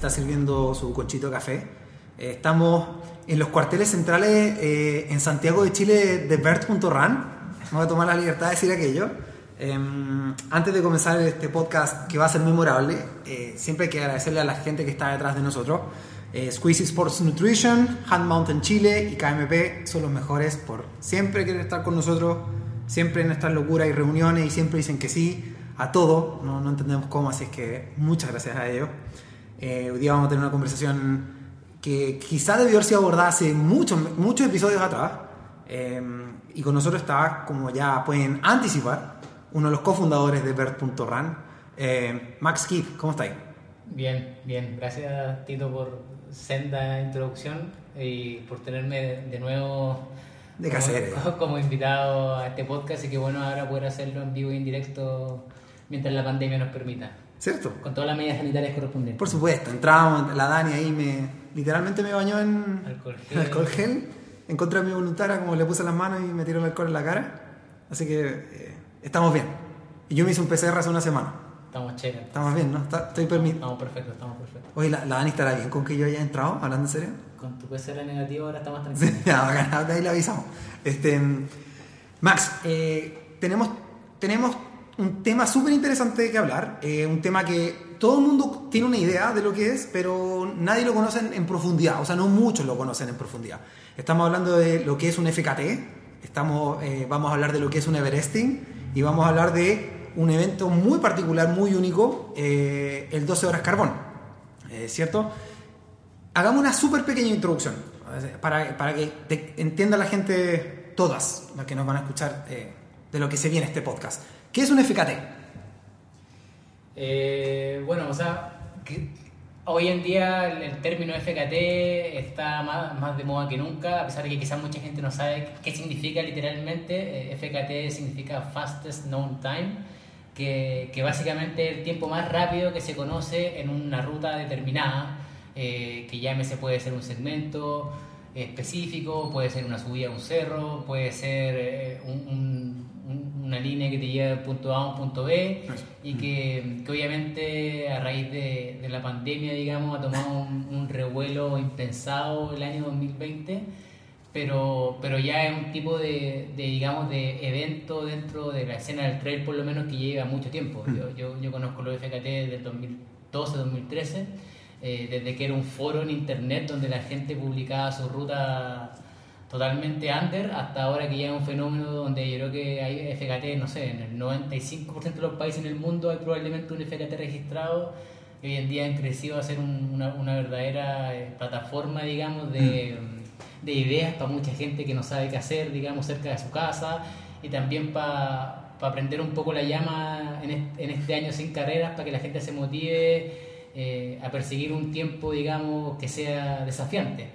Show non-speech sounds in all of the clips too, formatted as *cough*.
está sirviendo su conchito de café. Eh, estamos en los cuarteles centrales eh, en Santiago de Chile de Bert.ran. Vamos a tomar la libertad de decir aquello. Em, antes de comenzar este podcast que va a ser memorable, eh, siempre hay que agradecerle a la gente que está detrás de nosotros. Eh, Squeezy Sports Nutrition, Hand Mountain Chile y KMP son los mejores por siempre querer estar con nosotros, siempre en nuestras locuras y reuniones y siempre dicen que sí a todo. No, no entendemos cómo, así es que muchas gracias a ellos. Eh, hoy día vamos a tener una conversación que quizá debió haber sido abordada hace muchos, muchos episodios atrás. Eh, y con nosotros está, como ya pueden anticipar, uno de los cofundadores de Bert.ran, eh, Max Keith. ¿Cómo estáis? Bien, bien. Gracias Tito por senda introducción y por tenerme de nuevo De como, *laughs* como invitado a este podcast y que bueno ahora poder hacerlo en vivo y en directo mientras la pandemia nos permita, ¿Cierto? con todas las medidas sanitarias correspondientes. Por supuesto, entramos, la Dani ahí me literalmente me bañó en Alcohol en gel. *laughs* alcohol gel, en contra de mi voluntad, era como le puse las manos y me tiró el alcohol en la cara. Así que eh, estamos bien. Y yo me hice un PCR hace una semana. Estamos chéveres. Estamos bien, ¿no? Está- estoy permitido. Estamos perfectos, estamos perfectos. Oye, la, la Dani estará bien con que yo haya entrado, hablando en serio. Con tu PCR negativo ahora estamos Sí, tranquilos. *laughs* ya, bacán, de ahí le avisamos. Este, Max, eh, tenemos, tenemos un tema súper interesante que hablar, eh, un tema que todo el mundo tiene una idea de lo que es, pero nadie lo conoce en, profundidad, o sea, no muchos lo conocen en profundidad. Estamos hablando de lo que es un FKT, estamos, eh, vamos a hablar de lo que es un Everesting y vamos a hablar de un evento muy particular, muy único, eh, el 12 horas carbón, ¿cierto? Hagamos una súper pequeña introducción para, para que entienda la gente, todas las que nos van a escuchar, de lo que se viene este podcast. ¿Qué es un FKT? Eh, bueno, o sea, hoy en día el, término FKT está más, más de moda que nunca, a pesar de que quizás mucha gente no sabe qué significa literalmente. Eh, FKT significa Fastest Known Time, que, que básicamente es el tiempo más rápido que se conoce en una ruta determinada, eh, que llámese puede ser un segmento específico, puede ser una subida a un cerro, puede ser eh, un- una línea que te lleva de punto A a un punto B y que, que obviamente a raíz de, de la pandemia, digamos, ha tomado un, un revuelo impensado el año 2020, pero, pero ya es un tipo de, de, digamos, de evento dentro de la escena del trail, por lo menos, que lleva mucho tiempo. Yo, yo, yo conozco los FKT desde el 2012-2013, eh, desde que era un foro en internet donde la gente publicaba su ruta totalmente under hasta ahora que ya es un fenómeno donde yo creo que hay FKT, no sé, en el 95% de los países en el mundo hay probablemente un FKT registrado y hoy en día han crecido a ser un- una, una verdadera eh, plataforma, digamos, de, de ideas para mucha gente que no sabe qué hacer, digamos, cerca de su casa y también para aprender un poco la llama en este, en este año sin carreras, para que la gente se motive eh, a perseguir un tiempo, digamos, que sea desafiante.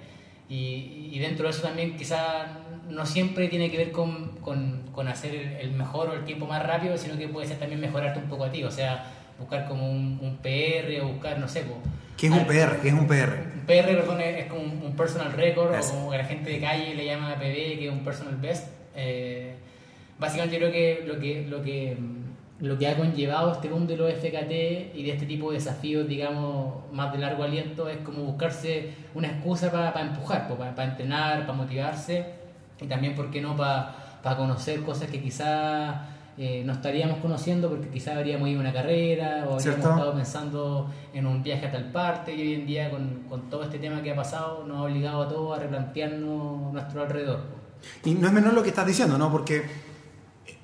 Y, y dentro de eso también quizá no siempre tiene que ver con, con, con hacer el, el mejor o el tiempo más rápido, sino que puede ser también mejorarte un poco a ti, o sea, buscar como un, un PR o buscar, no sé, po, ¿Qué es un PR? ¿Qué es un PR? un PR, perdón, es, como un, un personal record, o como que la gente de calle le llama PB, que es un personal best. Eh, básicamente yo creo que lo que, lo que lo que ha conllevado este mundo de los FKT y de este tipo de desafíos, digamos, más de largo aliento, es como buscarse una excusa para empujar, para entrenar, para motivarse y también, ¿por qué no?, para conocer cosas que quizás eh, no estaríamos conociendo porque quizás habríamos ido a una carrera o habríamos ¿Cierto? estado pensando en un viaje a tal parte y hoy en día con, con todo este tema que ha pasado nos ha obligado a todos a replantearnos nuestro alrededor. Y no es menor lo que estás diciendo, ¿no? Porque eh,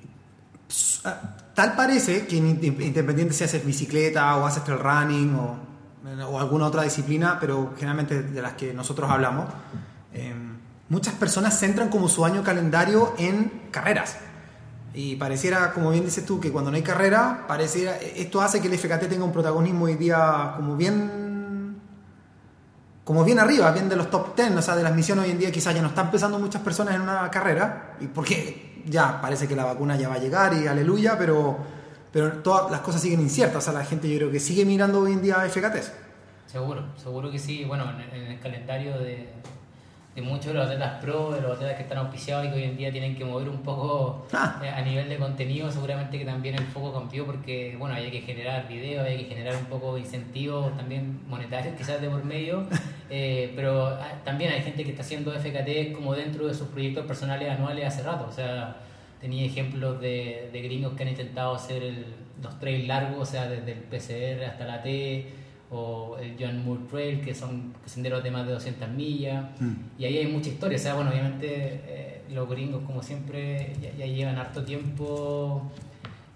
ah, tal parece que in- independiente si haces bicicleta o haces trail running o, o alguna otra disciplina, pero generalmente de las que nosotros hablamos, eh, muchas personas centran como su año calendario en carreras. Y pareciera, como bien dices tú, que cuando no hay carrera, pareciera, esto hace que el FKT tenga un protagonismo hoy día como bien como bien arriba, bien de los top 10, o sea, de las misiones hoy en día quizás ya no están pensando muchas personas en una carrera, y porque ya parece que la vacuna ya va a llegar y aleluya, pero, pero todas las cosas siguen inciertas, o sea, la gente yo creo que sigue mirando hoy en día FKTs. Seguro, seguro que sí. Bueno, en, el calendario de, de muchos de los atletas pro, de los atletas que están auspiciados y que hoy en día tienen que mover un poco Ah. eh, a nivel de contenido, seguramente que también el foco cambió porque, bueno, hay que generar videos, hay que generar un poco de incentivos también monetarios quizás de por medio, *laughs* eh, pero ah, también hay gente que está haciendo FKT como dentro de sus proyectos personales anuales hace rato, o sea, tenía ejemplos de, de gringos que han intentado hacer el- los trails largos, o sea, desde el PCR hasta la T, o el John Moore Trail, que son senderos de más de 200 millas, Mm. y ahí hay mucha historia, o sea, bueno, obviamente eh, los gringos como siempre ya, ya llevan harto tiempo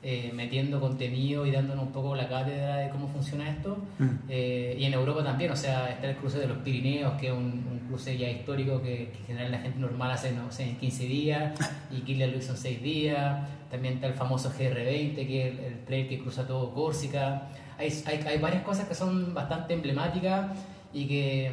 eh, metiendo contenido y dándonos un poco la cátedra de cómo funciona esto, Mm. Eh, y en Europa también, o sea, está el cruce de los Pirineos, que es un, un cruce ya histórico que, que en general la gente normal hace, no sé, en 15 días, *laughs* y Kilian lo hizo en 6 días, también está el famoso GR20, que es el, el trail que cruza todo Córsica, hay, hay, hay varias cosas que son bastante emblemáticas y que,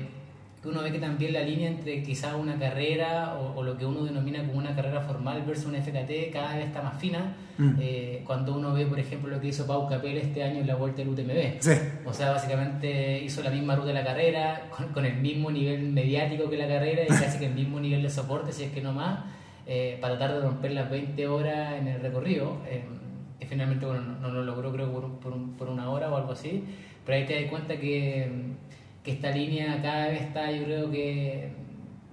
que uno ve que también la línea entre quizá una carrera o, o lo que uno denomina como una carrera formal versus un FKT cada vez está más fina. Mm. Eh, cuando uno ve, por ejemplo, lo que hizo Pau Capel este año en la vuelta del UTMB. Sí. O sea, básicamente hizo la misma ruta de la carrera, con, con el mismo nivel mediático que la carrera y casi que el mismo nivel de soporte, si es que no más, eh, para tratar de romper las 20 horas en el recorrido. eh, finalmente bueno, no, lo logró, creo, por, por, por una hora o algo así. Pero ahí te das cuenta que, que esta línea cada vez está, yo creo que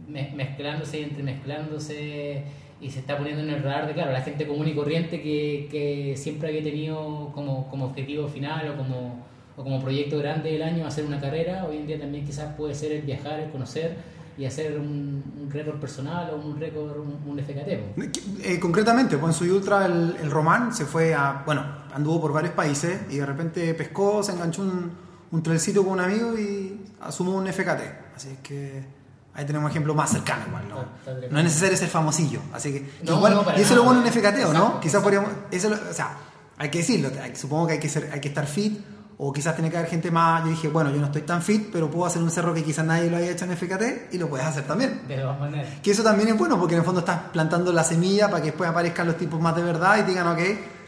me- mezclándose y entremezclándose y se está poniendo en el radar de, claro, la gente común y corriente que, que siempre había tenido como, como objetivo final o como, o como proyecto grande del año hacer una carrera, hoy en día también quizás puede ser el viajar, el conocer y hacer un, un récord personal o un récord, un, un FKT. Eh, concretamente, pues en su ultra el, el Román se fue a, bueno, anduvo por varios países y de repente pescó, se enganchó un, un trailcito con un amigo y asumió un FKT. Así que ahí tenemos un ejemplo más cercano igual, ¿no? No es necesario ser famosillo, así que No, igual, no, y eso es lo bueno en FKT, ¿o no? Quizás podríamos, eso lo- o sea, hay que decirlo, hay- supongo que hay que ser, hay que estar fit o quizás tiene que haber gente más, yo dije, bueno, yo no estoy tan fit, pero puedo hacer un cerro que quizás nadie lo haya hecho en FKT y lo puedes hacer también. De todas maneras. Que eso también es bueno porque en el fondo estás plantando la semilla para que después aparezcan los tipos más de verdad y te digan, ok,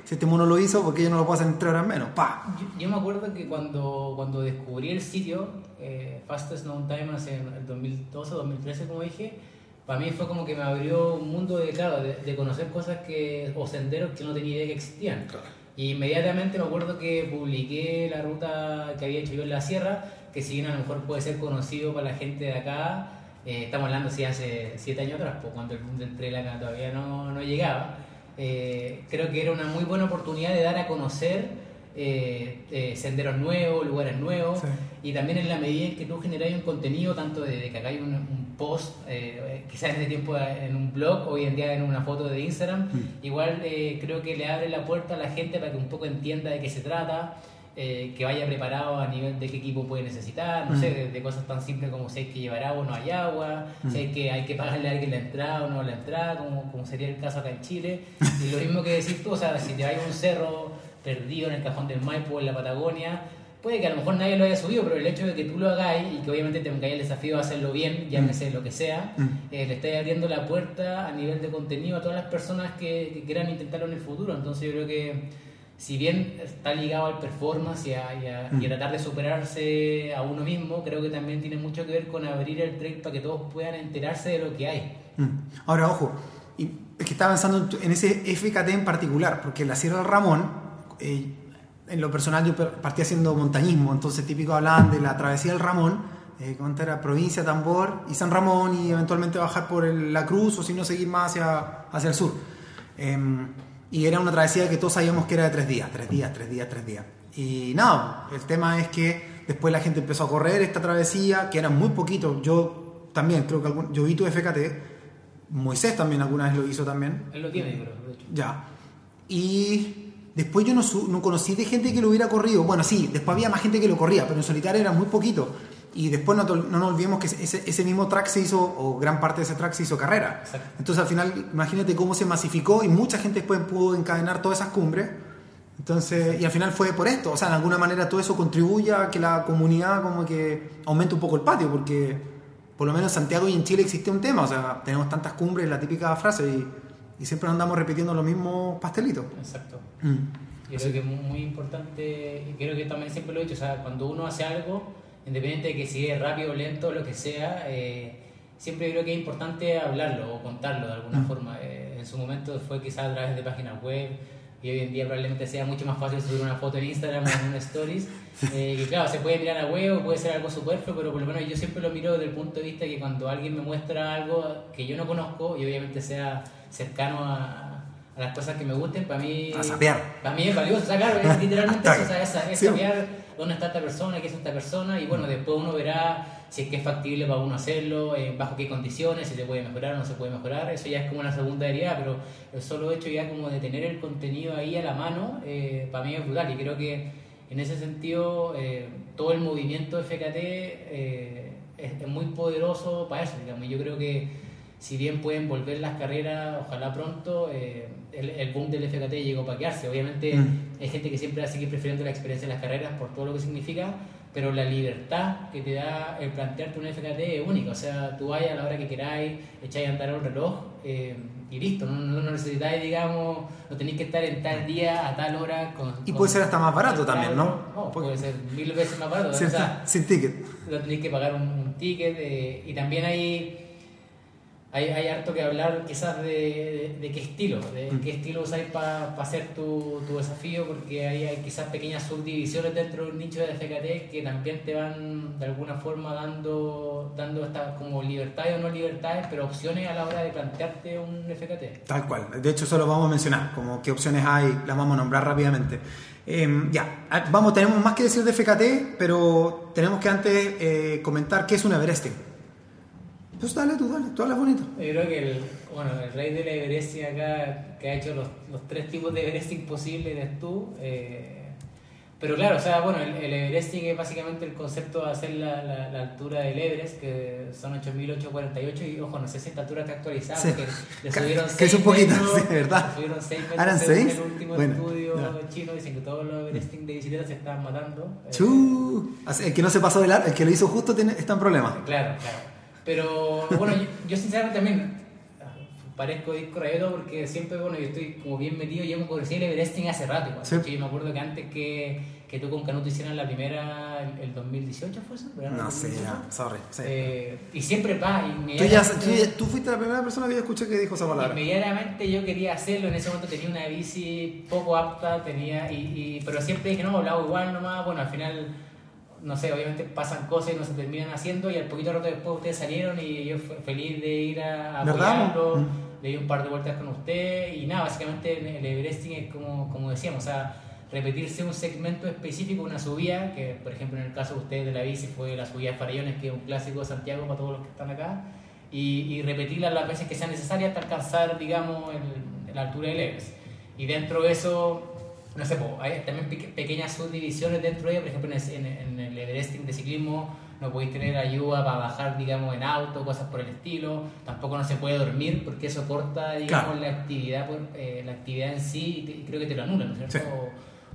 si este mono lo hizo, porque yo no lo puedo hacer en tres horas menos? ¡Pa! Yo, yo me acuerdo que cuando, cuando descubrí el sitio, eh, Fastest Known Time, en el 2012 o 2013, como dije, para mí fue como que me abrió un mundo de, claro, de, de conocer cosas que, o senderos que no tenía idea que existían. Y inmediatamente me acuerdo que publiqué la ruta que había hecho yo en la sierra, que si bien a lo mejor puede ser conocido para la gente de acá, eh, estamos hablando si hace siete años atrás, pues, cuando el boom del trail acá todavía no, no llegaba, eh, creo que era una muy buena oportunidad de dar a conocer eh, eh, senderos nuevos, lugares nuevos, Sí. y también en la medida en que tú generáis un contenido, tanto de, de que hagáis un, un post, eh, quizás en ese tiempo en un blog, hoy en día en una foto de Instagram, igual eh, creo que le abre la puerta a la gente para que un poco entienda de qué se trata, eh, que vaya preparado a nivel de qué equipo puede necesitar, no Mm. sé, de, de cosas tan simples como si hay que llevar agua o no hay agua, si hay que, hay que pagarle a alguien la entrada o no la entrada, como, como sería el caso acá en Chile. *laughs* Y lo mismo que decir tú, o sea, si te a un cerro perdido en el cajón del Maipo, en la Patagonia, puede que a lo mejor nadie lo haya subido, pero el hecho de que tú lo hagáis y que obviamente te pongáis el desafío de hacerlo bien, llámese lo que sea, Mm. eh, le estáis abriendo la puerta a nivel de contenido a todas las personas que, que quieran intentarlo en el futuro. Entonces yo creo que si bien está ligado al performance y a, y a- y a tratar de superarse a uno mismo, creo que también tiene mucho que ver con abrir el trail para que todos puedan enterarse de lo que hay. Mm. Ahora, ojo, y es que estaba pensando en, ese FKT en particular, porque la Sierra del Ramón, eh, en lo personal yo per- partí haciendo montañismo, entonces típico hablaban de la travesía del Ramón, eh, ¿cómo era? Provincia, Tambor y San Ramón, y eventualmente bajar por el- la Cruz, o si no, seguir más hacia, hacia el sur. Em, y era una travesía que todos sabíamos que era de tres días, tres días, tres días, tres días. Y nada, el tema es que después la gente empezó a correr esta travesía, que eran muy poquitos. Yo también creo que algún, yo vi tu FKT, Moisés también alguna vez lo hizo también. Él lo tiene, creo, de hecho. Ya. Y después yo no, no conocí de gente que lo hubiera corrido. Bueno, sí, después había más gente que lo corría, pero en solitario era muy poquito. Y después no, no nos olvidemos que ese, ese mismo track se hizo, o gran parte de ese track se hizo carrera. Exacto. Entonces al final, imagínate cómo se masificó y mucha gente después pudo encadenar todas esas cumbres. Entonces, y al final fue por esto. O sea, de alguna manera todo eso contribuye a que la comunidad como que aumente un poco el patio, porque por lo menos en Santiago y en Chile existe un tema. O sea, tenemos tantas cumbres, la típica frase, y, y siempre andamos repitiendo los mismos pastelitos. Exacto. Mm. Yo creo que es muy, importante, y creo que también siempre lo he dicho, o sea, cuando uno hace algo, independiente de que si es rápido o lento lo que sea, eh, siempre creo que es importante hablarlo o contarlo de alguna forma. Eh, en su momento fue quizás a través de páginas web y hoy en día probablemente sea mucho más fácil subir una foto en Instagram o en un stories. *laughs* Eh, que claro, se puede mirar a huevo, puede ser algo superfluo, pero por lo menos yo siempre lo miro desde el punto de vista que cuando alguien me muestra algo que yo no conozco y obviamente sea cercano a, a las cosas que me gusten, para mí, A sapear. para mí es valioso sacar, es *laughs* literalmente eso, o sea, es, es sí. saber dónde está esta persona, qué es esta persona, y bueno, después uno verá si es que es factible para uno hacerlo, eh, bajo qué condiciones, si se puede mejorar o no se puede mejorar, eso ya es como una segunda herida, pero el solo hecho ya como de tener el contenido ahí a la mano, eh, para mí es brutal, y creo que en ese sentido eh, todo el movimiento FKT eh, es, es muy poderoso para eso, digamos, yo creo que si bien pueden volver las carreras, ojalá pronto, eh, el, el boom del FKT llegó para quedarse. Obviamente Mm. hay gente que siempre va a seguir prefiriendo la experiencia de las carreras por todo lo que significa, pero la libertad que te da el plantearte un FKT es única. O sea, tú vayas a la hora que queráis, echáis a andar el reloj eh, y listo. No, no, no necesitáis, digamos, no tenéis que estar en tal día, a tal hora. Con, Y con- puede ser hasta más barato también, ¿no? No, Porque- puede ser mil veces más barato. *laughs* O ¿Cierto? sea, *laughs* Sin ticket. lo tenéis que pagar un, un ticket eh, y también hay, hay, hay harto que hablar quizás de, de, de qué estilo, de Mm. qué estilo usáis para hacer tu, tu desafío, porque hay, hay quizás pequeñas subdivisiones dentro del nicho de FKT que también te van de alguna forma dando, dando estas como libertades o no libertades, pero opciones a la hora de plantearte un FKT. Tal cual. De hecho, eso lo vamos a mencionar, como qué opciones hay, las vamos a nombrar rápidamente. Eh, ya, vamos, tenemos más que decir de FKT, pero tenemos que antes eh, comentar qué es un Everesting. Pues dale tú, dale, tú hablas bonito. Yo creo que el, bueno, el rey del Everesting acá, que ha hecho los, los tres tipos de Everesting posibles, eres tú. eh, pero claro, o sea, bueno, el, el Everesting es básicamente el concepto de hacer la, la, la altura del Everest, que son 8.848, y ojo, no sé si esta altura está actualizada, Sí. porque le subieron Que es 6 un poquito, metros, sí, ¿verdad? le subieron 6 metros ¿Ah, eran según seis? el último Bueno, estudio ya. chino, dicen que todos los Everesting de bicicleta se están matando. eh, Chu. El que no se pasó de largo, el que lo hizo justo tiene, está en problemas. Claro, claro. Pero bueno, yo, yo sinceramente también ah, parezco disco rayado porque siempre, bueno, yo estoy como bien metido, yo me conocí el Everesting hace rato. igual. Sí. Yo me acuerdo que antes que, que tú con Canuto hicieran la primera, el, el 2018 fue eso, ¿Verano No sé, 2018? ya, sorry. sí. Eh, y siempre va, tú, ya, tú, fuiste la primera persona que yo escuché que dijo esa palabra. inmediatamente yo quería hacerlo, en ese momento tenía una bici poco apta, tenía y, y- pero siempre dije, no, hago igual nomás, bueno, al final no sé, obviamente pasan cosas y no se terminan haciendo y al poquito rato después ustedes salieron y yo feliz de ir a, a ¿Verdad? apoyarlo, Mm. le di un par de vueltas con usted y nada, básicamente el Everesting es como, como decíamos, o sea, repetirse un segmento específico, una subida, que por ejemplo en el caso de ustedes de la bici fue la subida de Farellones, que es un clásico de Santiago para todos los que están acá, y, y repetirla las veces que sea necesaria hasta alcanzar, digamos, el- la altura del Everest. Y dentro de eso no sé, po, hay también peque- pequeñas subdivisiones dentro de ella, por ejemplo en el, en- el Everesting de ciclismo no podéis tener ayuda para bajar, digamos, en auto, cosas por el estilo, tampoco no se puede dormir porque eso corta, digamos, Claro. la actividad por- eh, la actividad en sí y, te- y creo que te lo anula, ¿no es cierto? Sí.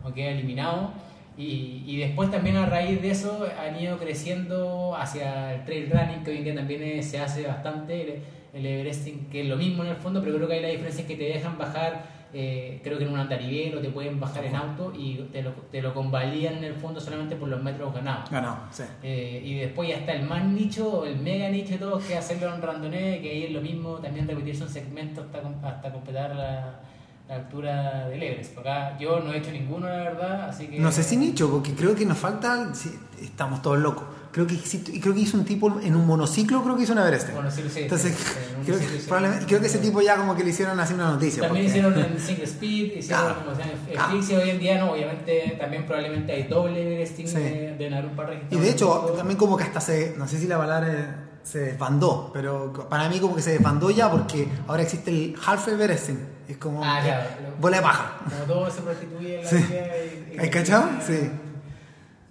O, o queda eliminado. Y, y después también a raíz de eso han ido creciendo hacia el trail running, que hoy en día también es- se hace bastante, el, el Everesting, que es lo mismo en el fondo, pero creo que hay la diferencia es que te dejan bajar eh, creo que en un andarivel o te pueden bajar en auto y te lo, te lo convalidan en el fondo solamente por los metros ganados. Ganado, sí. Eh, y después ya está el más nicho, el mega nicho de todos, que es hacerlo en randonee, que ahí es lo mismo, también repetirse un segmento hasta, hasta completar la, la altura del Everest. Acá yo no he hecho ninguno, la verdad, así que... No sé si nicho, porque creo que nos falta. sí, estamos todos locos. Creo que, y creo que hizo un tipo en un monociclo, creo que hizo una Everest. Sí, Entonces, sí, en creo, sí. probablemente- creo que ese tipo ya como que le hicieron así una noticia. También porque- hicieron en single speed, hicieron Claro. como se llama, en Claro. Hoy en día no, obviamente también probablemente hay doble Everesting Sí. de, de par Y de hecho, también como que hasta se, no sé si la palabra es- se desbandó, pero para mí como que se desbandó ya porque ahora existe el Half Everesting. Es como Ah, claro. bola de paja. Como todo se prostituye en la vida y- y- ¿Hay cachado? Sí.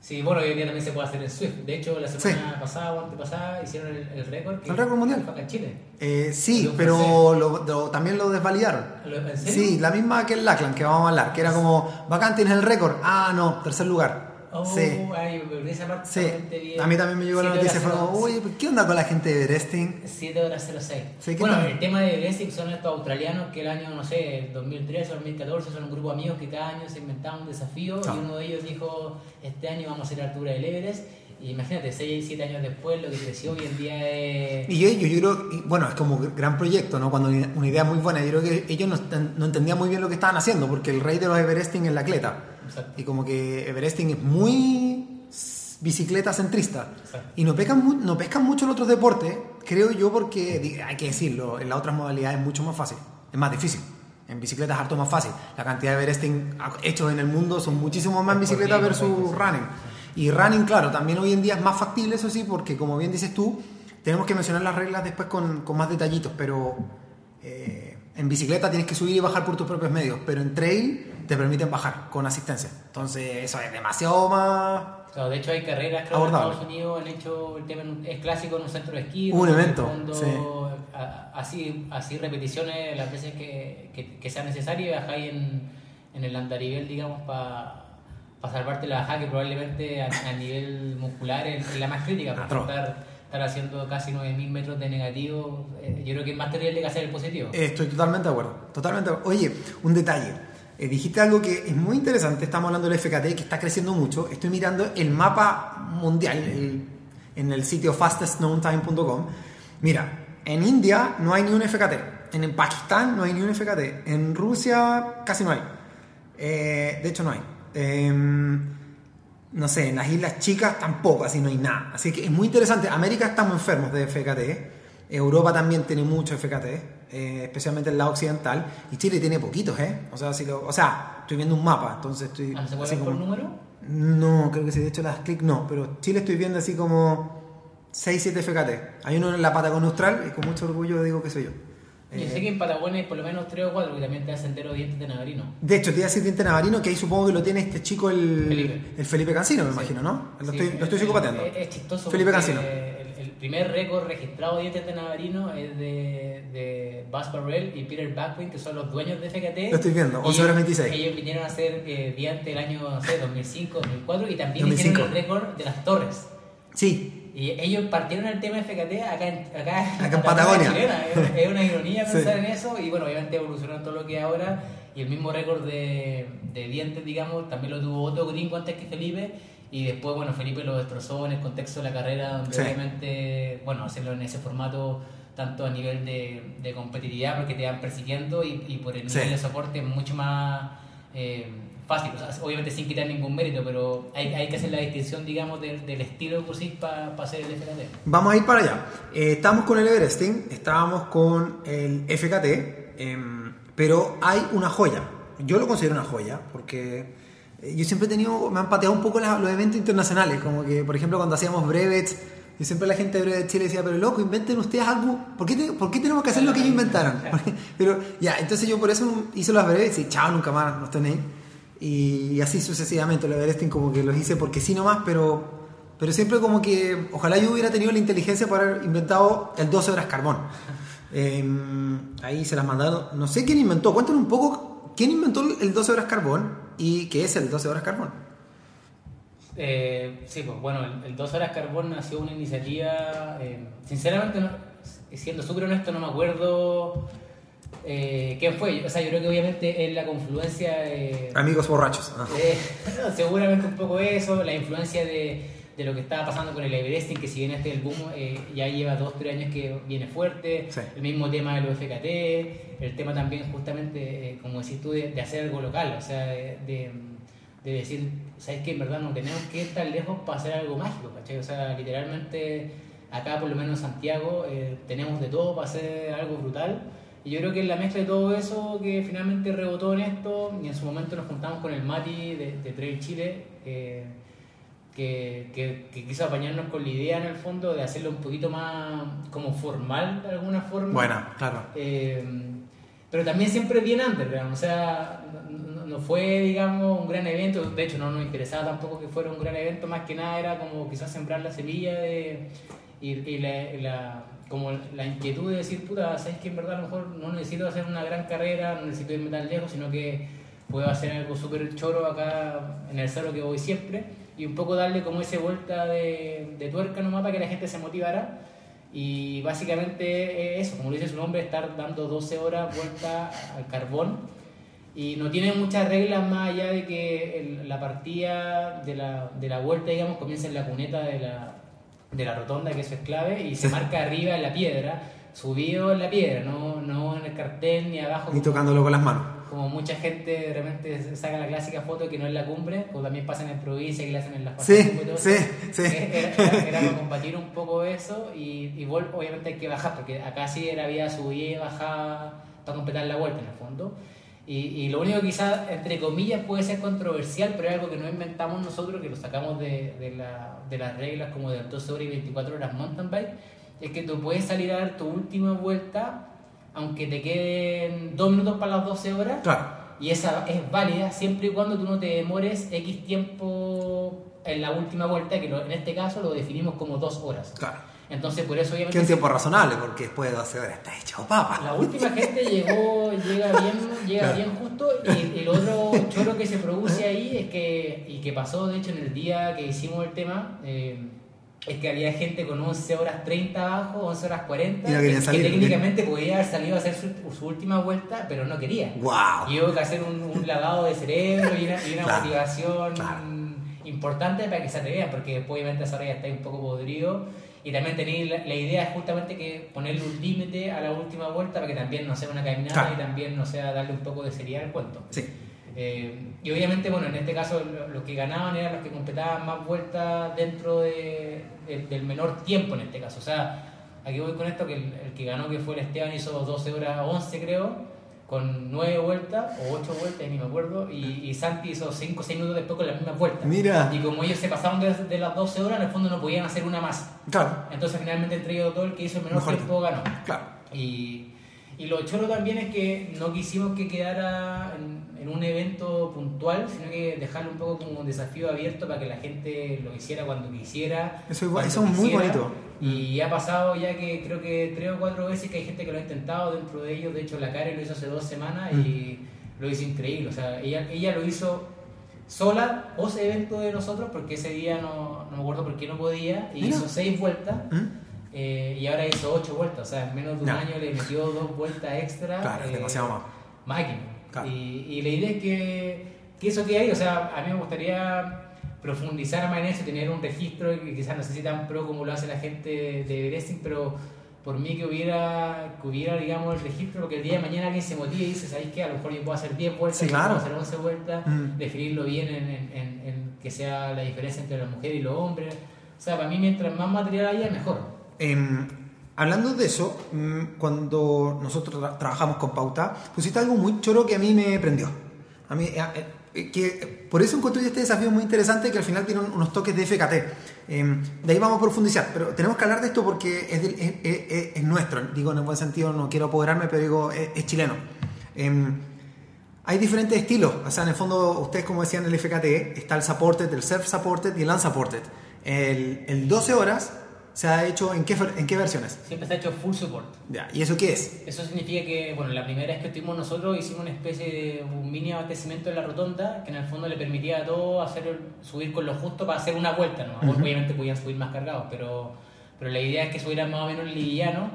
Sí, bueno, hoy en día también se puede hacer en Swift. De hecho, la semana pasada o antepasada hicieron el, el récord. El récord mundial. en Chile. Eh, sí, pero lo- lo- también lo desvalidaron. ¿Lo- ¿En serio? Sí, la misma que el Lackland que vamos a hablar, que era como, bacán, tienes el récord. Ah, no, tercer lugar. Oh, sí. ay, esa parte Sí, vi- a mí también me llegó la noticia, fue como, pues, ¿qué onda con la gente de Everesting? 7 horas 06. Sí, ¿qué bueno, tal? el tema de Everesting son estos australianos que el año, no sé, 2013 o 2014 son un grupo de amigos que cada año se inventaban un desafío Ah. y uno de ellos dijo, este año vamos a hacer la altura del Everest Y imagínate, 6, 7 años después, lo que creció hoy en día es... Y ellos, yo creo, bueno, es como gran proyecto, ¿no? Cuando una idea muy buena, yo creo que ellos no, no entendían muy bien lo que estaban haciendo, porque el rey de los Everesting es la atleta. Exacto. Y como que Everesting es muy bicicleta centrista. Exacto. Y no pescan, no pescan mucho en otros deportes, creo yo, porque hay que decirlo, en las otras modalidades es mucho más fácil, es más difícil. En bicicleta es harto más fácil. La cantidad de Everesting hechos en el mundo son muchísimo más en bicicleta versus running. Y running, claro, también hoy en día es más factible, eso sí, porque como bien dices tú, tenemos que mencionar las reglas después con, con más detallitos, pero eh, en bicicleta tienes que subir y bajar por tus propios medios, pero en trail te permiten bajar con asistencia. Entonces, eso es demasiado más... Claro, de hecho hay carreras creo, en. Estados Unidos, han hecho el tema, es clásico en un centro de esquí. Un evento, fondo, sí. a- así, así repeticiones las veces que, que, que sea necesario y bajáis en, en el andarivel, digamos, para salvarte la bajada, que probablemente a, a nivel muscular es, la más crítica, Atroz. Estar, haciendo casi 9.000 metros de negativo, eh, yo creo que es más terrible que hacer el positivo. Estoy totalmente de acuerdo, totalmente. Oye, un detalle. Eh, dijiste algo que es muy interesante, estamos hablando del FKT, que está creciendo mucho. Estoy mirando el mapa mundial en el sitio fastestknowntime.com. Mira, en India no hay ni un FKT, en, Pakistán no hay ni un FKT, en Rusia casi no hay. Eh, de hecho no hay. No sé, en las islas chicas tampoco, así no hay nada. Así que es muy interesante. América estamos enfermos de FKT. Europa también tiene mucho FKT, eh, especialmente el lado occidental. Y Chile tiene poquitos, ¿eh? O sea, si lo- o sea estoy viendo un mapa, entonces estoy. Ah, ¿No se así ver por como- número? No, creo que sí, de hecho las clic no, pero Chile estoy viendo así como 6, 7 FKT. Hay uno en la Patagonia Austral y con mucho orgullo digo que soy yo. Yo Eh, sé que en Patagonia hay por lo menos 3 o 4, que también te hacen sendero de dientes de navarino. De hecho, te iba a decir Diente Navarino, que ahí supongo que lo tiene este chico, el Felipe. el Felipe Cancino, me Sí. imagino, ¿no? Lo Sí, estoy, lo estoy es- psicopateando. Es, es chistoso. Felipe Cancino. El, el primer récord registrado de dientes de Navarino es de, de Buzz Burrell y Peter Backwin, que son los dueños de FKT. Lo estoy viendo, Y 11 horas ellos- 26. Ellos vinieron a hacer eh, diente el año, no sé, 2005, 2004 y también 2005. hicieron el récord de las torres. Sí, Y ellos partieron el tema FKT acá en, acá, Acá en Patagonia. chilena. Es, es una ironía Sí. pensar en eso y bueno, obviamente evolucionó todo lo que es ahora y el mismo récord de, de dientes, digamos, también lo tuvo otro gringo antes que Felipe y después, bueno, Felipe lo destrozó en el contexto de la carrera donde Sí. obviamente, bueno, hacerlo en ese formato tanto a nivel de, de competitividad porque te van persiguiendo y, y por el Sí. nivel de soporte mucho más eh, fácil, o sea, obviamente sin quitar ningún mérito, pero hay, hay que hacer la distinción, digamos, del, del estilo cursis para hacer el FKT. Vamos a ir para allá. Eh, estamos con el Everesting, estábamos con el FKT, em, pero hay una joya. Yo lo considero una joya porque eh, yo siempre he tenido, me han pateado un poco la- los eventos internacionales, como que, por ejemplo, cuando hacíamos brevets, y siempre la gente de Chile decía, pero loco, inventen ustedes algo, ¿por qué, te- por qué tenemos que hacer lo que ellos inventaron? *laughs* pero ya, entonces yo por eso hice los brevets y chao, nunca más, no tenéis. Y así sucesivamente, el Everesting como que los hice porque sí nomás, pero, pero siempre como que ojalá yo hubiera tenido la inteligencia para haber inventado el 12 horas carbón. Eh, ahí se las mandaron, no sé quién inventó, cuéntanos un poco, ¿quién inventó el 12 horas carbón y qué es el 12 horas carbón? Eh, sí, pues bueno, el, el 2 horas carbón nació una iniciativa, eh, sinceramente, no- siendo súper honesto, no me acuerdo eh, quién fue. O sea, yo creo que obviamente es la confluencia de... Amigos borrachos. Ah. Eh, *laughs* seguramente un poco eso, la influencia de, de lo que estaba pasando con el Everesting, que si bien este el boom eh, ya lleva dos, tres años que viene fuerte, Sí. el mismo tema de los FKT, el tema también justamente, eh, como decís tú, de, de hacer algo local, o sea, de, de- de decir, ¿sabes qué? En verdad no tenemos que ir tan lejos para hacer algo mágico, ¿cachai? O sea, literalmente acá, por lo menos en Santiago, tenemos de todo para hacer algo brutal. Y yo creo que es la mezcla de todo eso que finalmente rebotó en esto, y en su momento nos juntamos con el Mati de, de Trail Chile, eh, que, que, que quiso apañarnos con la idea en el fondo de hacerlo un poquito más como formal de alguna forma. Buena, claro. Eh, pero también siempre bien underground, o sea, no, fue, digamos, un gran evento, de hecho no nos interesaba tampoco que fuera un gran evento, más que nada era como quizás sembrar la semilla de, y, y la, y la- como la inquietud de decir, puta, sabes que en verdad a lo mejor no necesito hacer una gran carrera, no necesito irme tan lejos, sino que puedo hacer algo súper choro acá en el cerro que voy siempre y un poco darle como esa vuelta de, de tuerca nomás para que la gente se motivara. Y básicamente es eso, como dice su nombre, estar dando 12 horas vuelta al carbón. Y no tiene muchas reglas más allá de que el- la partida de la, de la vuelta, digamos, comienza en la cuneta de la, de la rotonda, que eso es clave, y se marca arriba en la piedra, subido en la piedra, no, no en el cartel ni abajo. Ni tocándolo con las manos. como mucha gente de repente saca la clásica foto que no es la cumbre, o también pasan en provincia que le hacen en las Sí, y todo sí, sí. Era, era- era para combatir un poco eso y, y vol- obviamente hay que bajar, porque acá sí era vía subida y bajada para completar la vuelta en el fondo. Y, y lo único que quizás, entre comillas, puede ser controversial, pero es algo que no inventamos nosotros, que lo sacamos de, de, la- de las reglas como de 12 horas y 24 horas mountain bike, es que tú puedes salir a dar tu última vuelta aunque te queden dos minutos para las 12 horas, Claro. y esa es válida siempre y cuando tú no te demores X tiempo en la última vuelta, que lo- en este caso lo definimos como dos horas. Claro. Entonces, por eso Que obviamente... es un tiempo razonable, porque después de 12 horas está hecho papa. La última gente llegó, llega bien, llega Claro. bien justo y el otro choro que se produce ahí es que, y que pasó de hecho en el día que hicimos el tema, eh, es que había gente con 11 horas 30 abajo, 11 horas 40, Y no que, salir, que técnicamente podía haber salido a hacer su, su última vuelta, pero no quería. ¡Wow! Y hubo que hacer un, un lavado de cerebro y una, y una Claro, motivación claro. importante para que se atrevían, porque después obviamente esa hora ya está un poco podrido. Y también tenía la, la idea es justamente que ponerle un límite a la última vuelta para que también no sea una caminata Claro. y también no sea darle un poco de seriedad al cuento. Sí. Eh, y obviamente, bueno, en este caso lo- los que ganaban eran los que completaban más vueltas dentro de- de- del menor tiempo en este caso. O sea, aquí voy con esto, que el, el que ganó, que fue el Esteban, hizo 12 horas 11 creo, con 9 vueltas o 8 vueltas, ni me acuerdo, y, y Santi hizo 5 o 6 minutos después con las mismas vueltas. Mira. Y como ellos se pasaron de, de las 12 horas, en el fondo no podían hacer una más. Claro. Entonces finalmente entre ellos dos el que hizo el menor Mejor tiempo ganó. Claro. Y, y lo choro también es que no quisimos que quedara en, en un evento puntual, sino que dejarlo un poco como un desafío abierto para que la gente lo hiciera cuando quisiera. Eso es- cuando eso es muy bonito. Y ha pasado ya que creo que tres o cuatro veces que hay gente que lo ha intentado dentro de ellos. De hecho, la Karen lo hizo hace dos semanas y lo hizo increíble. O sea, ella, ella lo hizo sola, post evento de nosotros, porque ese día no, no me acuerdo por qué no podía, y Mira. hizo seis vueltas. ¿Mm? Eh, y ahora hizo ocho vueltas, o sea, en menos de un Ya. año le metió dos vueltas extra. Claro, eh, demasiado más. Máquina. Claro. Y, y la idea es que, que eso quede ahí, o sea, a mí me gustaría profundizar más en eso, tener un registro que quizás no sé si tan pro como lo hace la gente de Everesting, pero por mí que hubiera, que hubiera, digamos, el registro, porque el día de mañana alguien se motiva y dice, ¿sabes qué? A lo mejor yo puedo hacer 10 vueltas, Sí, claro. puedo hacer 11 vueltas, Mm. definirlo bien en, en- en- en que sea la diferencia entre la mujer y los hombres. O sea, para mí mientras más material haya, mejor. Em, hablando de eso, mm, cuando nosotros tra- trabajamos con Pauta, pusiste algo muy choro que a mí me prendió. A mí, eh, eh, que por eso encontré este desafío muy interesante que al final tiene un- unos toques de FKT. Em, de ahí vamos a profundizar, pero tenemos que hablar de esto porque es, del- es- es- es- es nuestro. Digo, en el buen sentido, no quiero apoderarme, pero digo, es, chileno. Em, hay diferentes estilos. O sea, en el fondo, ustedes como decían el FKT, está el supported, el self-supported y el unsupported. El, el 12 horas se ha hecho en qué, en qué versiones. Siempre se ha hecho full support. Ya, ¿Y eso qué es? Eso significa que, bueno, la primera vez que estuvimos nosotros hicimos una especie de un mini abastecimiento en la rotonda que en el fondo le permitía a todos hacer subir con lo justo para hacer una vuelta, ¿no? Ujú. Obviamente podían subir más cargados, pero, pero la idea es que subieran más o menos liviano,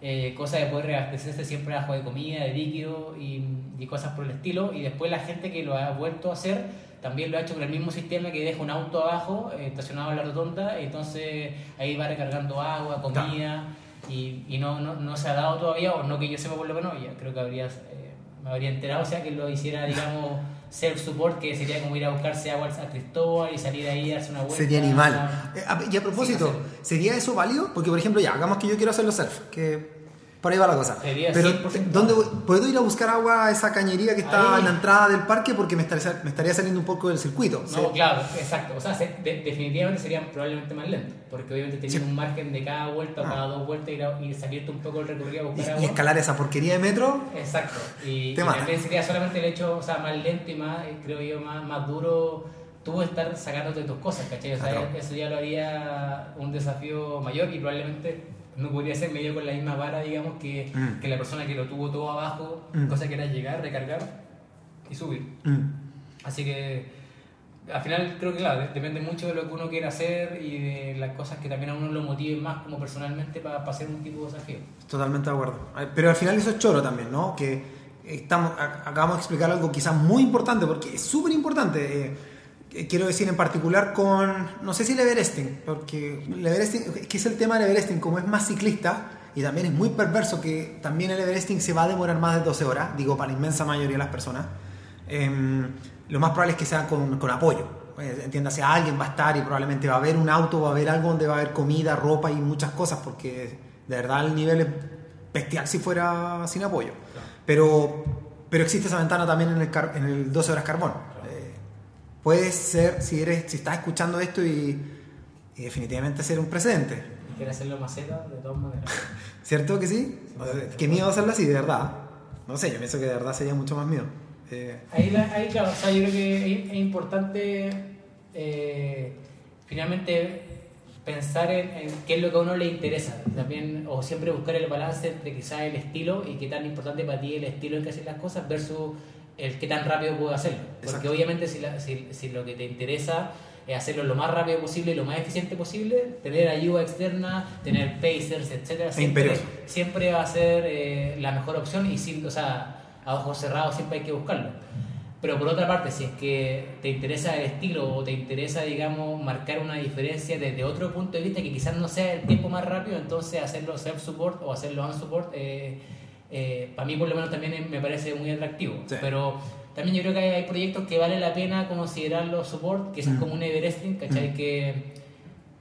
eh, cosa de poder reabastecerse siempre abajo de comida, de líquido y, y cosas por el estilo. Y después la gente que lo ha vuelto a hacer también lo ha hecho con el mismo sistema que deja un auto abajo, eh, estacionado en la rotonda, entonces ahí va recargando agua, comida y, y no, no, no se ha dado todavía, o no que yo sepa por lo menos, ya creo que habría, eh, me habría enterado, o sea, que lo hiciera, digamos, *laughs* self-support, que sería como ir a buscarse agua a Cristóbal y salir ahí y darse una vuelta. Sería animal. Eh, a- y a propósito, Sí, no ¿sería eso válido? Porque, por ejemplo, ya, hagamos que yo quiero hacerlo self, que por ahí va la cosa. Sería Pero, 100% ¿dónde voy? ¿puedo ir a buscar agua a esa cañería que está Ahí. en la entrada del parque? Porque me estaría, me estaría saliendo un poco del circuito. No, ¿sí? claro, exacto. O sea, se- de- definitivamente serían probablemente más lentos, porque obviamente tenían Sí. un margen de cada vuelta o Ah. cada dos vueltas ir a- y salirte un poco el recorrido a Y, buscar y agua. escalar esa porquería de metro. Exacto. Y, y también sería solamente el hecho, o sea, más lento y más, eh, creo yo, más, más duro tú estar sacándote tus cosas, ¿cachai? O sea, Claro. eso ya lo haría un desafío mayor y probablemente no podría ser medio con la misma vara, digamos, que, Mm. que la persona que lo tuvo todo abajo, Mm. cosa que era llegar, recargar y subir. Mm. Así que al final creo que claro, de- depende mucho de lo que uno quiera hacer y de las cosas que también a uno lo motiven más como personalmente para hacer un tipo de desafío. Totalmente de acuerdo. Pero al final eso es choro también, ¿no? Que estamos, acabamos de explicar algo quizás muy importante, porque es súper importante. Eh, quiero decir en particular con, no sé si el Everesting, porque el Everesting, que es el tema del Everesting, como es más ciclista, y también es muy perverso que también el Everesting se va a demorar más de 12 horas, digo, para la inmensa mayoría de las personas, em, lo más probable es que sea con, con apoyo. Pues, entiéndase, alguien va a estar y probablemente va a haber un auto, va a haber algo donde va a haber comida, ropa y muchas cosas, porque de verdad el nivel es bestial si fuera sin apoyo. Pero, pero existe esa ventana también en el, en el 12 horas carbón. Eh, puede ser, si, eres, si estás escuchando esto y, y definitivamente ser un precedente. ¿Quieres hacerlo maceta de todas maneras? *laughs* ¿Cierto que sí? Qué miedo hacerlo así, de verdad. No sé, yo pienso que de verdad sería mucho más miedo. Eh, ahí, ahí, claro, o sea, yo creo que es, importante eh, finalmente pensar en, qué es lo que a uno le interesa. También, o siempre buscar el balance entre quizás el estilo y qué tan importante para ti el estilo en que haces las cosas versus el qué tan rápido puedo hacerlo. Porque obviamente si, si, si, lo que te interesa es hacerlo lo más rápido posible y lo más eficiente posible, tener ayuda externa, tener pacers, etcétera, siempre, siempre va a ser eh, la mejor opción y sin, o sea, a ojos cerrados siempre hay que buscarlo. Pero por otra parte, si es que te interesa el estilo o te interesa, digamos, marcar una diferencia desde otro punto de vista que quizás no sea el tiempo más rápido, entonces hacerlo self-support o hacerlo on-support, eh, eh, para mí por lo menos también me parece muy atractivo. Pero también yo creo que hay, proyectos que vale la pena considerarlos support, que es mm. como un Everesting, ¿cachai? Mm. Que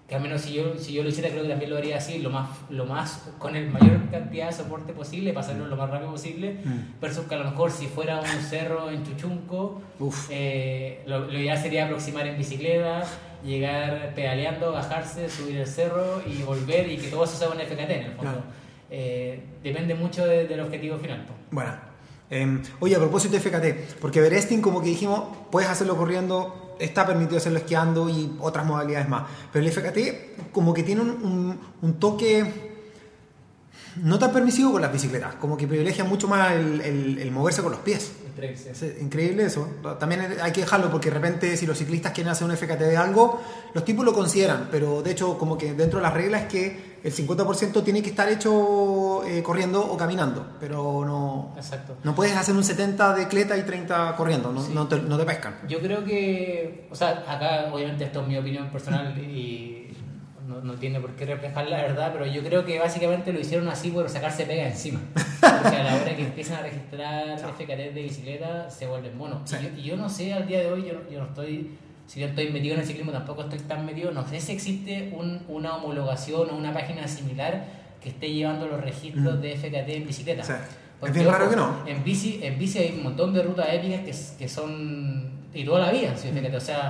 que al menos si yo, si yo lo hiciera creo que también lo haría así, lo más, lo más con el mayor cantidad de soporte posible, pasarlo lo más rápido posible, mm. versus que a lo mejor si fuera un *laughs* cerro en Chuchunco, eh, lo, lo ideal sería aproximar en bicicleta, llegar pedaleando, bajarse, subir el cerro y volver y que todo eso sea un FKT en el fondo. Eh, depende mucho del objetivo final. Bueno, em, oye, a propósito de FKT, porque Veresting, como que dijimos, puedes hacerlo corriendo está permitido hacerlo esquiando y otras modalidades más. Pero el FKT como que tiene un, toque no tan permisivo con las bicicletas, como que privilegia mucho más el, moverse con los pies. Increíble. increíble eso. También hay que dejarlo porque de repente si los ciclistas quieren hacer un FKT de algo, los tipos lo consideran, pero de hecho como que dentro de las reglas es que el 50% tiene que estar hecho eh, corriendo o caminando, pero no, no puedes hacer un 70 de cleta y 30 corriendo, no, no, te, no, te, pescan. Yo creo que, o sea, acá obviamente esto es mi opinión personal y no, no, tiene por qué reflejar la verdad, pero yo creo que básicamente lo hicieron así por sacarse pega encima. *laughs* Porque a la hora que empiezan a registrar FKT de bicicleta se vuelven monos. Y, yo, no sé, al día de hoy yo, yo no estoy si yo estoy metido en el ciclismo, tampoco estoy tan metido. No sé si existe un, una homologación o una página similar que esté llevando los registros mm. de FKT en bicicleta. es bien raro que no. En bici, en bici hay un montón de rutas épicas que, que son. y toda la vida, ¿sí? FKT. O sea,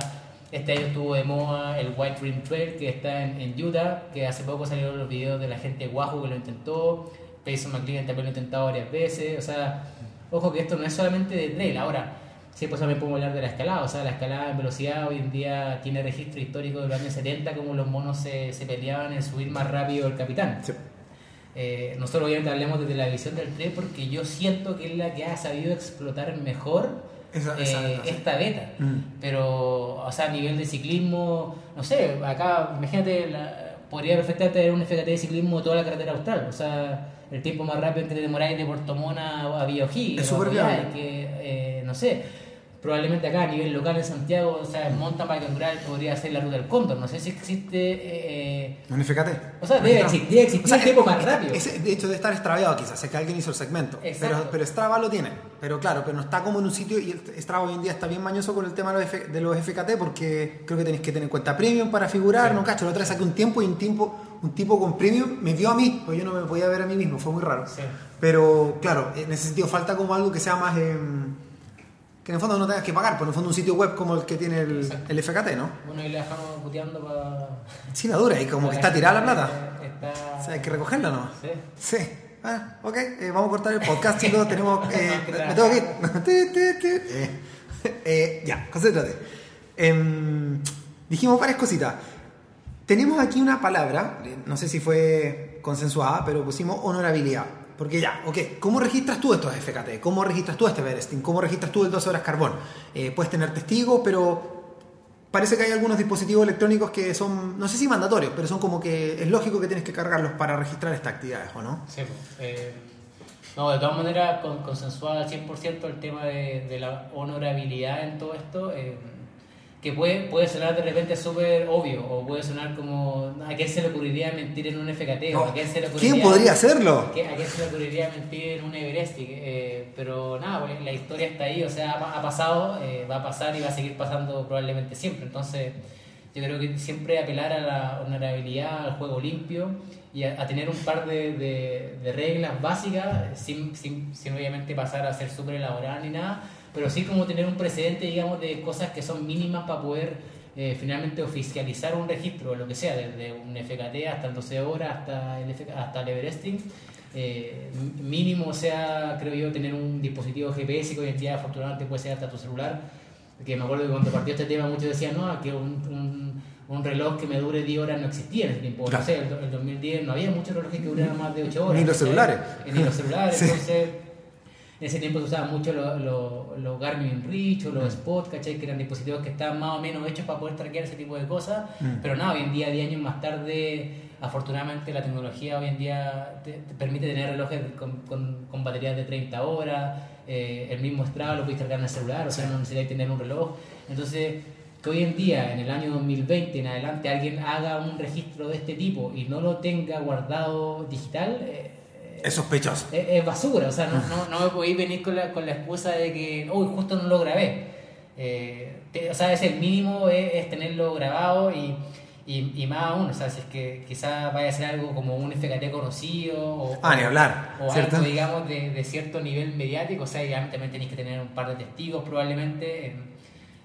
este año estuvo de moda el White Rim Trail que está en, en, Utah, que hace poco salieron los videos de la gente de Wahoo que lo intentó. Payson McLean también lo ha intentado varias veces. O sea, ojo que esto no es solamente de trail. Ahora Sí, pues también podemos hablar de la escalada. O sea, la escalada en velocidad hoy en día tiene registro histórico de los años 70, como los monos se, se peleaban en subir más rápido el capitán. Eh, nosotros obviamente hablemos desde la visión del tren porque yo siento que es la que ha sabido explotar mejor eh, esta beta. Mm. Pero, o sea, a nivel de ciclismo, no sé, acá, imagínate, podría perfectamente tener un FKT de ciclismo toda la carretera austral. O sea, el tiempo más rápido entre demoráis de Puerto Mona a Biojí. Es súper que, eh, no sé probablemente acá a nivel local en Santiago, o sea, rural podría ser la ruta del cóndor. No sé si existe. Eh, un FKT. O sea, debe, existir, debe existir o sea, tiempo más rápido. de hecho, debe estar extraviado quizás. Sé que alguien hizo el segmento. Pero, pero Strava lo tiene. Pero claro, pero no está como en un sitio. Y Strava hoy en día está bien mañoso con el tema de los FKT porque creo que tenéis que tener en cuenta premium para figurar. No cacho. La otra vez saqué un tiempo y un tiempo, un tipo con premium me vio a mí. Pues yo no me podía ver a mí mismo. Fue muy raro. Pero claro, en ese sentido falta como algo que sea más. Eh, que en el fondo no tengas que pagar, pero en el fondo un sitio web como el que tiene el, el FKT, ¿no? Bueno, y le dejamos puteando para... Sí, la dura, y como que está tirada la plata. O sea, hay que recogerla, ¿no? Sí. Sí. Ah, ok, eh, vamos a cortar el podcast, chicos. *laughs* Tenemos. Eh, me tengo que ir. *laughs* eh, ya, concéntrate. Eh, dijimos varias cositas. Tenemos aquí una palabra, no sé si fue consensuada, pero pusimos honorabilidad. Porque ya, ok, ¿cómo registras tú estos FKT? ¿Cómo registras tú este Veresting? ¿Cómo registras tú el 12 horas carbón? Eh, puedes tener testigos, pero parece que hay algunos dispositivos electrónicos que son, no sé si mandatorios, pero son como que es lógico que tienes que cargarlos para registrar estas actividades, ¿o no? Sí, eh, No, de todas maneras, con, consensuado al 100% el tema de, de, la honorabilidad en todo esto, eh, que puede, puede sonar de repente súper obvio, o puede sonar como, ¿a quién se le ocurriría mentir en un FKT? No, ¿A quién, se le ocurriría, ¿Quién podría hacerlo? ¿A quién, a quién se le ocurriría mentir en un Everest? Eh, pero nada, pues, la historia está ahí, o sea, ha, ha pasado, eh, va a pasar y va a seguir pasando probablemente siempre. Entonces, yo creo que siempre apelar a la honorabilidad, al juego limpio y a, a tener un par de, de, de reglas básicas, sin, sin, sin, obviamente pasar a ser súper elaborada ni nada, pero sí como tener un precedente, digamos, de cosas que son mínimas para poder eh, finalmente oficializar un registro, lo que sea, desde un FKT hasta el 12 horas, hasta el, FK, hasta el Everesting. Eh, mínimo, o sea, creo yo, tener un dispositivo GPS que hoy en día afortunadamente puede ser hasta tu celular. Que me acuerdo que cuando partió este tema muchos decían, no, que un, un un reloj que me dure 10 horas no existía en ese tiempo. Claro. No sé, el, el 2010 no había muchos relojes que duraran más de 8 horas. Ni los celulares. Ni los celulares. *laughs* sí. Entonces, en ese tiempo se usaban mucho los lo, lo Garmin Reach o los mm. Spot, ¿cachai? Que eran dispositivos que estaban más o menos hechos para poder traquear ese tipo de cosas. Mm. Pero nada, hoy en día, 10 años más tarde, afortunadamente la tecnología hoy en día te, te permite tener relojes con, con, con, baterías de 30 horas. Eh, el mismo Strava lo puedes cargar en el celular, o sea, no necesitas tener un reloj. Entonces, que hoy en día, en el año 2020 en adelante, alguien haga un registro de este tipo y no lo tenga guardado digital, eh, es sospechoso. Es, es, basura, o sea, no, no, no me podéis venir con la, con la excusa de que, uy, justo no lo grabé. Eh, te, o sea, es el mínimo, es, es tenerlo grabado y, y, y, más aún, o sea, si es que quizás vaya a ser algo como un FKT conocido o, ah, ni hablar, o algo, digamos, de, de, cierto nivel mediático, o sea, ya también tenéis que tener un par de testigos probablemente. En,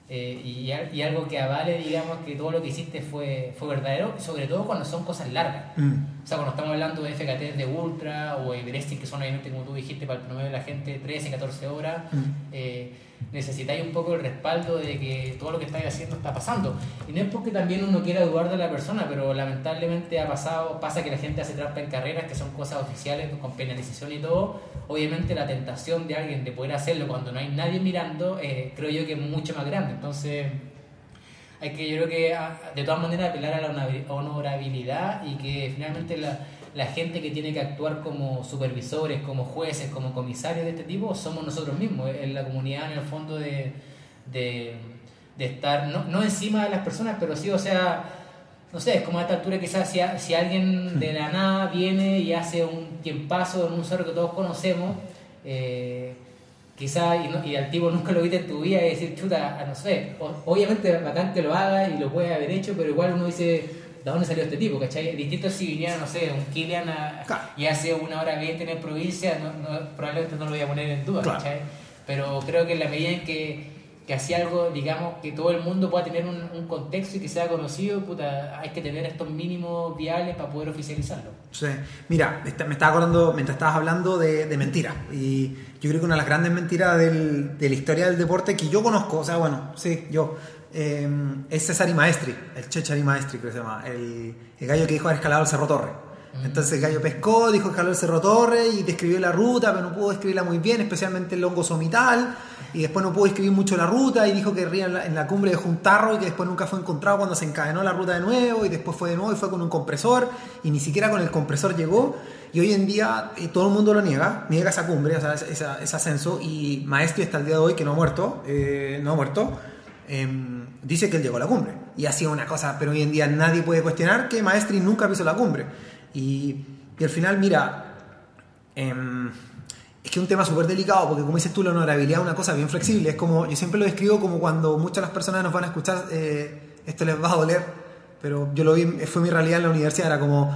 eh, y, y, algo que avale, digamos, que todo lo que hiciste fue, fue verdadero, sobre todo cuando son cosas largas. Mm. O sea, cuando estamos hablando de FKT de Ultra o Everesting, que son obviamente, como tú dijiste, para el promedio de la gente 13, 14 horas, mm. eh, necesitáis un poco el respaldo de que todo lo que estáis haciendo está pasando. Y no es porque también uno quiera dudar de la persona, pero lamentablemente ha pasado, pasa que la gente hace trampa en carreras, que son cosas oficiales, con penalización y todo. Obviamente la tentación de alguien de poder hacerlo cuando no hay nadie mirando, eh, creo yo que es mucho más grande. Entonces, hay que yo creo que de todas maneras apelar a la honorabilidad y que finalmente la la gente que tiene que actuar como supervisores, como jueces, como comisarios de este tipo, somos nosotros mismos, en la comunidad en el fondo de, de, de estar, no, no, encima de las personas, pero sí, o sea, no sé, es como a esta altura quizás si, si alguien de la *laughs* nada viene y hace un tiempazo en un cerro que todos conocemos, eh, quizás y, no, y, al tipo nunca lo viste en tu vida y decir, chuta, no sé, obviamente bacán que lo haga y lo puede haber hecho, pero igual uno dice ¿de dónde salió este tipo? ¿cachai? Distinto si viniera, no sé, un Kilian a, claro. y hace una hora 20 en provincia, no, no, probablemente no lo voy a poner en duda, claro. ¿cachai? Pero creo que en la medida en que, que hacía algo, digamos, que todo el mundo pueda tener un, un, contexto y que sea conocido, puta, hay que tener estos mínimos viables para poder oficializarlo. Sí, mira, me estaba acordando, mientras estabas hablando, de, de mentiras. Y yo creo que una de las grandes mentiras del, de la historia del deporte que yo conozco, o sea, bueno, sí, yo, eh, es Cesari Maestri, el Chechari Maestri, creo que se llama, el, el gallo que dijo haber escalado el Cerro Torre. Entonces el gallo pescó, dijo escaló el Cerro Torre y describió la ruta, pero no pudo describirla muy bien, especialmente el longo somital. Y después no pudo escribir mucho la ruta y dijo que en la, en la cumbre dejó un tarro y que después nunca fue encontrado cuando se encadenó la ruta de nuevo y después fue de nuevo y fue con un compresor y ni siquiera con el compresor llegó. Y hoy en día eh, todo el mundo lo niega, niega esa cumbre, o sea, ese ascenso y Maestri hasta el día de hoy, que no ha muerto, eh, no ha muerto, eh, dice que él llegó a la cumbre. Y ha sido una cosa, pero hoy en día nadie puede cuestionar que Maestri nunca pisó la cumbre. Y, y al final, mira, eh, es que es un tema súper delicado, porque como dices tú, la honorabilidad es una cosa bien flexible. Es como, yo siempre lo describo como cuando muchas las personas nos van a escuchar, eh, esto les va a doler, pero yo lo vi, fue mi realidad en la universidad, era como,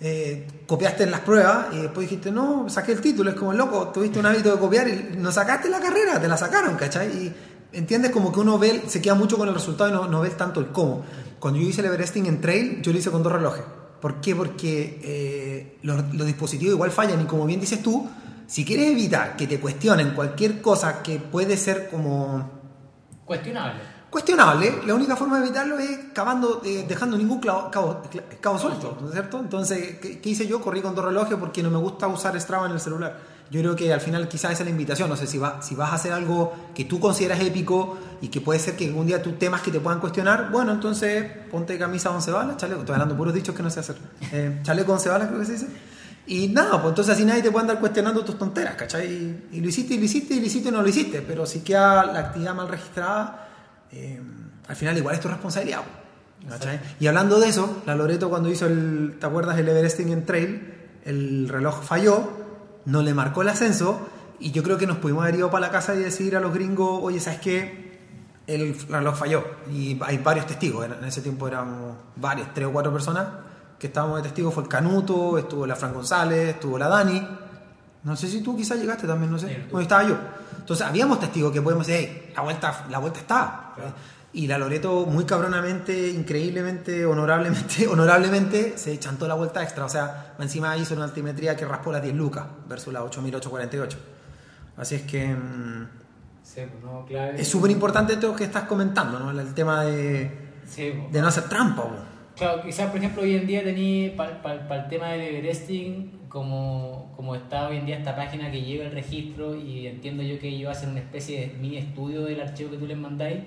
eh, copiaste en las pruebas y después dijiste, no, saqué el título, es como, loco, tuviste un hábito de copiar y no sacaste la carrera, te la sacaron, ¿cachai? Entiendes como que uno ve, se queda mucho con el resultado y no, no ve tanto el cómo. Cuando yo hice el Everesting en trail, yo lo hice con dos relojes. ¿Por qué? Porque eh, los, los, dispositivos igual fallan y como bien dices tú, si quieres evitar que te cuestionen cualquier cosa que puede ser como... Cuestionable. Cuestionable, la única forma de evitarlo es cavando, eh, dejando ningún clavo, cabo, cabo suelto, ¿no es cierto? Entonces, ¿qué, ¿qué, hice yo? Corrí con dos relojes porque no me gusta usar Strava en el celular. Yo creo que al final quizás esa es la invitación, no sé, si, va, si vas a hacer algo que tú consideras épico y que puede ser que algún día tú temas que te puedan cuestionar, bueno, entonces ponte camisa once balas, chaleco, estoy hablando puros dichos que no sé hacer, eh, chaleco once balas creo que se dice, Y nada, pues entonces así nadie te puede andar cuestionando tus tonteras, ¿cachai? Y, y lo hiciste, y lo hiciste, y lo hiciste, y no lo hiciste. Pero si queda la actividad mal registrada, eh, al final igual es tu responsabilidad. pues, ¿cachai? Y hablando de eso, la Loreto cuando hizo el, ¿te acuerdas? El Everesting en Trail, el reloj falló, no le marcó el ascenso, y yo creo que nos pudimos haber ido para la casa y decir a los gringos, oye, ¿sabes qué? El reloj falló. Y hay varios testigos, en ese tiempo éramos varios, tres o cuatro personas que estábamos de testigos, fue el Canuto, estuvo la Fran González, estuvo la Dani. No sé si tú quizás llegaste también, no sé. Bueno, estaba yo. Entonces, habíamos testigos que podemos decir, hey, la vuelta, la vuelta está. Y la Loreto, muy cabronamente, increíblemente, honorablemente, *laughs* honorablemente, se chantó la vuelta extra. O sea, encima hizo una altimetría que raspó las 10 lucas versus las 8.848. Así es que mm, Sí, pues, no, claro. es súper importante esto que estás comentando, ¿no? El tema de, Sí, pues. de no hacer trampa. po. Claro, quizás por ejemplo hoy en día tení para el tema del Everesting, como, como está hoy en día esta página que lleva el registro y entiendo yo que ellos hacen una especie de mini estudio del archivo que tú les mandáis,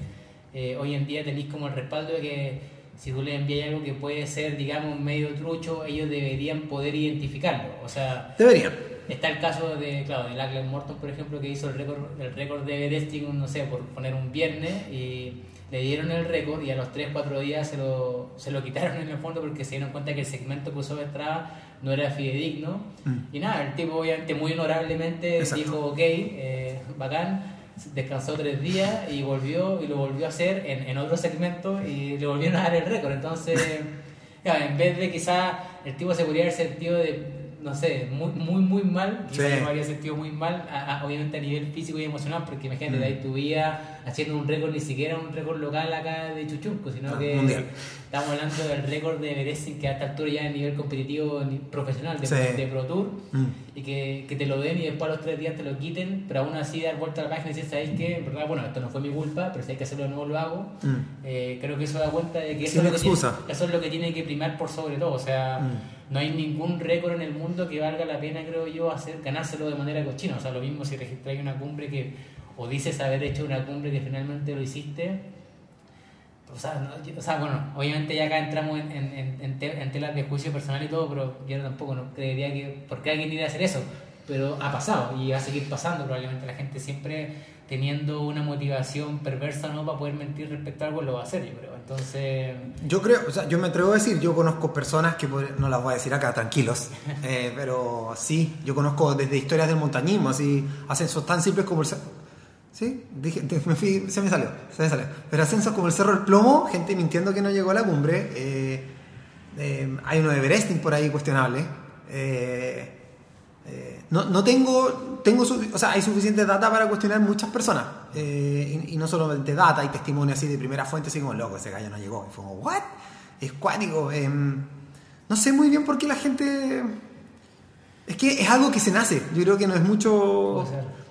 eh, hoy en día tenéis como el respaldo de que si tú les envías algo que puede ser, digamos, medio trucho, ellos deberían poder identificarlo. O sea, Deberían. Está el caso de, claro, de Lachlan Morton, por ejemplo, que hizo el récord, el récord de Everesting, no sé, por poner un viernes, y le dieron el récord y a los 3-4 días se lo, se lo quitaron en el fondo porque se dieron cuenta que el segmento que usó Estrada no era fidedigno. Mm. Y nada, el tipo obviamente muy honorablemente Exacto. dijo, ok, eh, bacán, descansó tres días y volvió y lo volvió a hacer en, en otro segmento y le volvieron a dar el récord. Entonces, *laughs* ya, en vez de quizá el tipo se podría haber sentido de, no sé, muy, muy, muy mal, Sí. yo me habría sentido muy mal, a- a- obviamente a nivel físico y emocional, porque imagínate, Mm. de ahí tu vida haciendo un récord, ni siquiera un récord local acá de Chuchunco, sino No, que mundial. estamos hablando del récord de Everesting que a esta altura ya a nivel competitivo profesional de, Sí. de Pro Tour Mm. y que, que te lo den y después a los tres días te lo quiten, pero aún así dar vuelta a la página y decir, ¿sabéis qué? Verdad, bueno, esto no fue mi culpa, pero si hay que hacerlo de nuevo lo hago. Mm. Eh, creo que eso da cuenta de que eso, es lo que tiene- excusa. eso es lo que tiene que primar por sobre todo. O sea, Mm. No hay ningún récord en el mundo que valga la pena, creo yo, hacer ganárselo de manera cochina. O sea, lo mismo si registráis una cumbre que, o dices haber hecho una cumbre que finalmente lo hiciste. O sea, no- o bueno, obviamente ya acá entramos en, en, en, en telas de juicio personal y todo, pero yo tampoco no creería que, ¿por qué alguien iría a hacer eso? Pero ha pasado y va a seguir pasando, probablemente la gente siempre teniendo una motivación perversa no para poder mentir respecto a algo lo va a hacer, yo creo. Entonces, Yo creo, o sea, yo me atrevo a decir, yo conozco personas que no las voy a decir acá, tranquilos, *laughs* eh, pero sí, yo conozco desde historias del montañismo, así, ascensos tan simples como el cerro. Sí, dije, me fui- se me salió, se me salió. Pero ascensos como el Cerro del Plomo, gente mintiendo que no llegó a la cumbre. eh, eh, hay uno de Everesting por ahí cuestionable. eh, eh, no, no tengo, tengo o sea, hay suficiente data para cuestionar muchas personas. eh, y, y no solamente data, hay testimonios así de primera fuente, así como, loco, ese gallo no llegó. Y fue como, ¿what? Es cuático. eh, no sé muy bien por qué la gente... Es que es algo que se nace. Yo creo que no es mucho...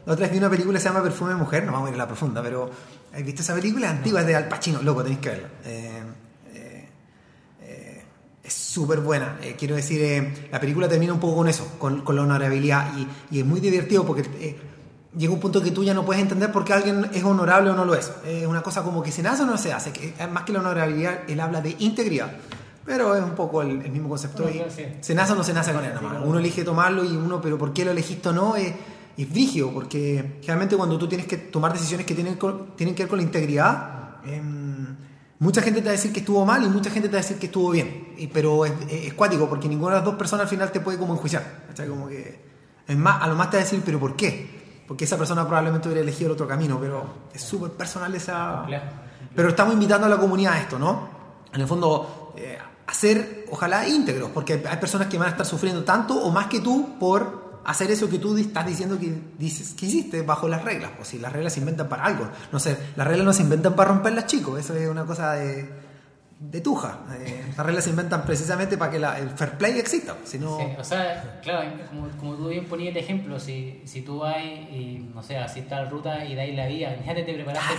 La otra vez vi una película que se llama Perfume de Mujer, no vamos a ir a la profunda, pero ¿has visto esa película? Antigua, es de Al Pacino, loco, tenéis que verla. Es súper buena. Eh, quiero decir, eh, la película termina un poco con eso, con, con la honorabilidad, y, y es muy divertido porque eh, llega un punto que tú ya no puedes entender por qué alguien es honorable o no lo es. Es una cosa como que se nace o no se hace, que más que la honorabilidad, él habla de integridad. Pero es un poco el, el mismo concepto. Bueno, y sí. Se nace o no se nace con él, nomás. Uno elige tomarlo y uno, pero ¿por qué lo elegiste o no? Es, es vigio, porque realmente cuando tú tienes que tomar decisiones que tienen, tienen que ver con la integridad, em, mucha gente te va a decir que estuvo mal y mucha gente te va a decir que estuvo bien. Y- pero es, es, es cuático, porque ninguna de las dos personas al final te puede como enjuiciar. ¿cachai? Como que, es más, a lo más te va a decir, pero ¿por qué? Porque esa persona probablemente hubiera elegido el otro camino, pero es súper personal esa... Pero estamos invitando a la comunidad a esto, ¿no? En el fondo, eh, hacer, ojalá, íntegros, porque hay personas que van a estar sufriendo tanto o más que tú por hacer eso que tú estás diciendo que dices que hiciste bajo las reglas. Pues si las reglas se inventan para algo. No sé, las reglas no se inventan para romperlas, chicos. Eso es una cosa de, de tuja. Eh, las reglas se inventan precisamente para que la- el fair play exista. Si no, Sí, o sea, claro, como, como tú bien ponías el ejemplo, si, si tú vas y, no sé, así está la ruta y dais la vía, imagínate te preparaste,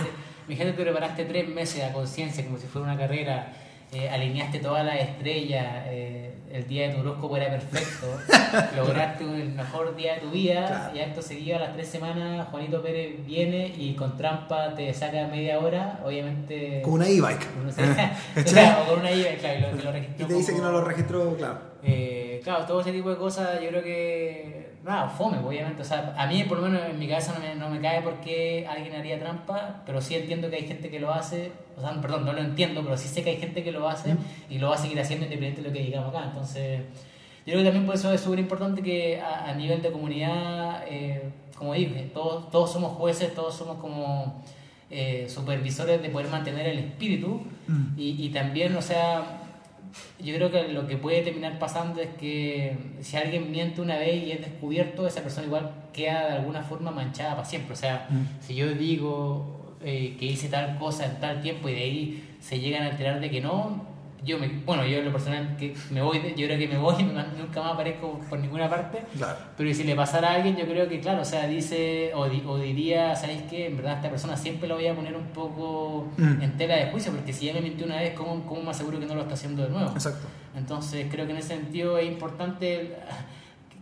imagínate te preparaste tres meses a conciencia como si fuera una carrera, eh, alineaste todas las estrellas, eh, el día de tu horóscopo era perfecto, *laughs* lograste el mejor día de tu vida Claro. y acto seguido a las tres semanas Juanito Pérez viene y con trampa te saca media hora, obviamente... con una e-bike. no sé, Eh, o, ¿cachai? sea, o con una *laughs* *laughs* IVA, claro, y lo, y registró te dice que no lo registró, claro. Eh, claro, todo ese tipo de cosas yo creo que... Nada, fome, obviamente. O sea, a mí por lo menos en mi cabeza no me, no me cae por qué alguien haría trampa, pero sí entiendo que hay gente que lo hace. O sea, perdón, no lo entiendo, pero sí sé que hay gente que lo hace y lo va a seguir haciendo independiente de lo que digamos acá. Entonces, yo creo que también por eso es súper importante que a, a nivel de comunidad, eh, como dije, todos, todos somos jueces, todos somos como eh, supervisores de poder mantener el espíritu Mm. y, y también, o sea, yo creo que lo que puede terminar pasando es que si alguien miente una vez y es descubierto, esa persona igual queda de alguna forma manchada para siempre. O sea, Mm. si yo digo eh, que hice tal cosa en tal tiempo y de ahí se llegan a enterar de que no, yo me, bueno, yo en lo personal que me voy, yo creo que me voy *laughs* y nunca más aparezco por ninguna parte. Claro. Pero si le pasara a alguien, yo creo que, claro, o sea, dice, o, di- o diría, ¿sabéis qué? En verdad, esta persona siempre lo voy a poner un poco Mm. en tela de juicio, porque si ya me mintió una vez, ¿cómo, ¿cómo me aseguro que no lo está haciendo de nuevo? Exacto. Entonces, creo que en ese sentido es importante el-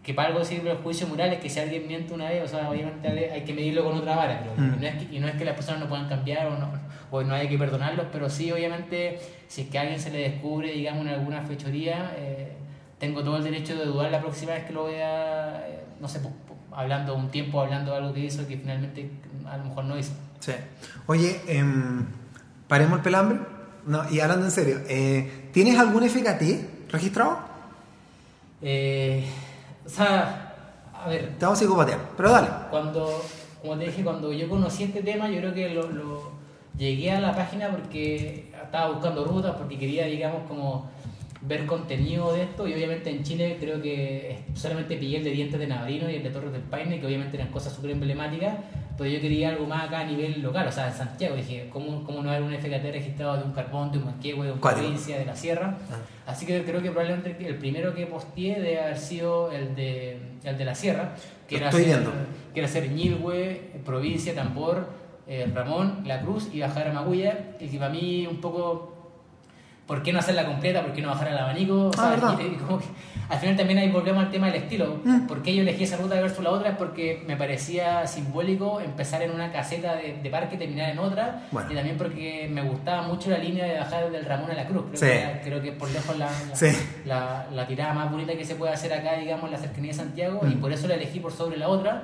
que para algo sirve el juicio moral, es que si alguien miente una vez, o sea, obviamente hay que medirlo con otra vara, pero Mm. no es que, y no es que las personas no puedan cambiar o no, o no haya que perdonarlos, pero sí, obviamente, si es que a alguien se le descubre, digamos, en alguna fechoría, eh, tengo todo el derecho de dudar la próxima vez que lo vea, eh, no sé, po- hablando un tiempo, hablando de algo que hizo que finalmente a lo mejor no hizo. Sí. Oye, em, paremos el pelambre. No, y hablando en serio, eh, ¿tienes algún FKT registrado? Eh, o sea, a ver, Te vamos a psicopatear, pero dale. Cuando, como te dije, cuando yo conocí este tema, yo creo que lo, lo- llegué a la página porque estaba buscando rutas, porque quería, digamos, como ver contenido de esto y obviamente en Chile creo que solamente pillé el de Dientes de Navarino y el de Torres del Paine, que obviamente eran cosas súper emblemáticas, pero yo quería algo más acá a nivel local, o sea, en Santiago, dije, ¿cómo, cómo no haber un FKT registrado de un carbón, de un manquehue, de una provincia, de la sierra? Ah. Así que creo que probablemente el primero que posteé debe haber sido el de, el de la sierra, que Lo era, estoy hacer, viendo. que era hacer Ñilhue, provincia, Tambor, eh, Ramón, La Cruz y bajar a Magulla. Y que para mí un poco, ¿por qué no hacerla completa? ¿Por qué no bajar al abanico? Ah, y- y como que al final también ahí volvemos al tema del estilo. Mm. ¿Por qué yo elegí esa ruta versus la otra? Es porque me parecía simbólico empezar en una caseta de, de parque y terminar en otra. Bueno. Y también porque me gustaba mucho la línea de bajar del Ramón a la Cruz. Creo, Sí. que, era- creo que por lejos la, la, Sí. la, la tirada más bonita que se puede hacer acá, digamos, en la cercanía de Santiago, y Mm. por eso la elegí por sobre la otra.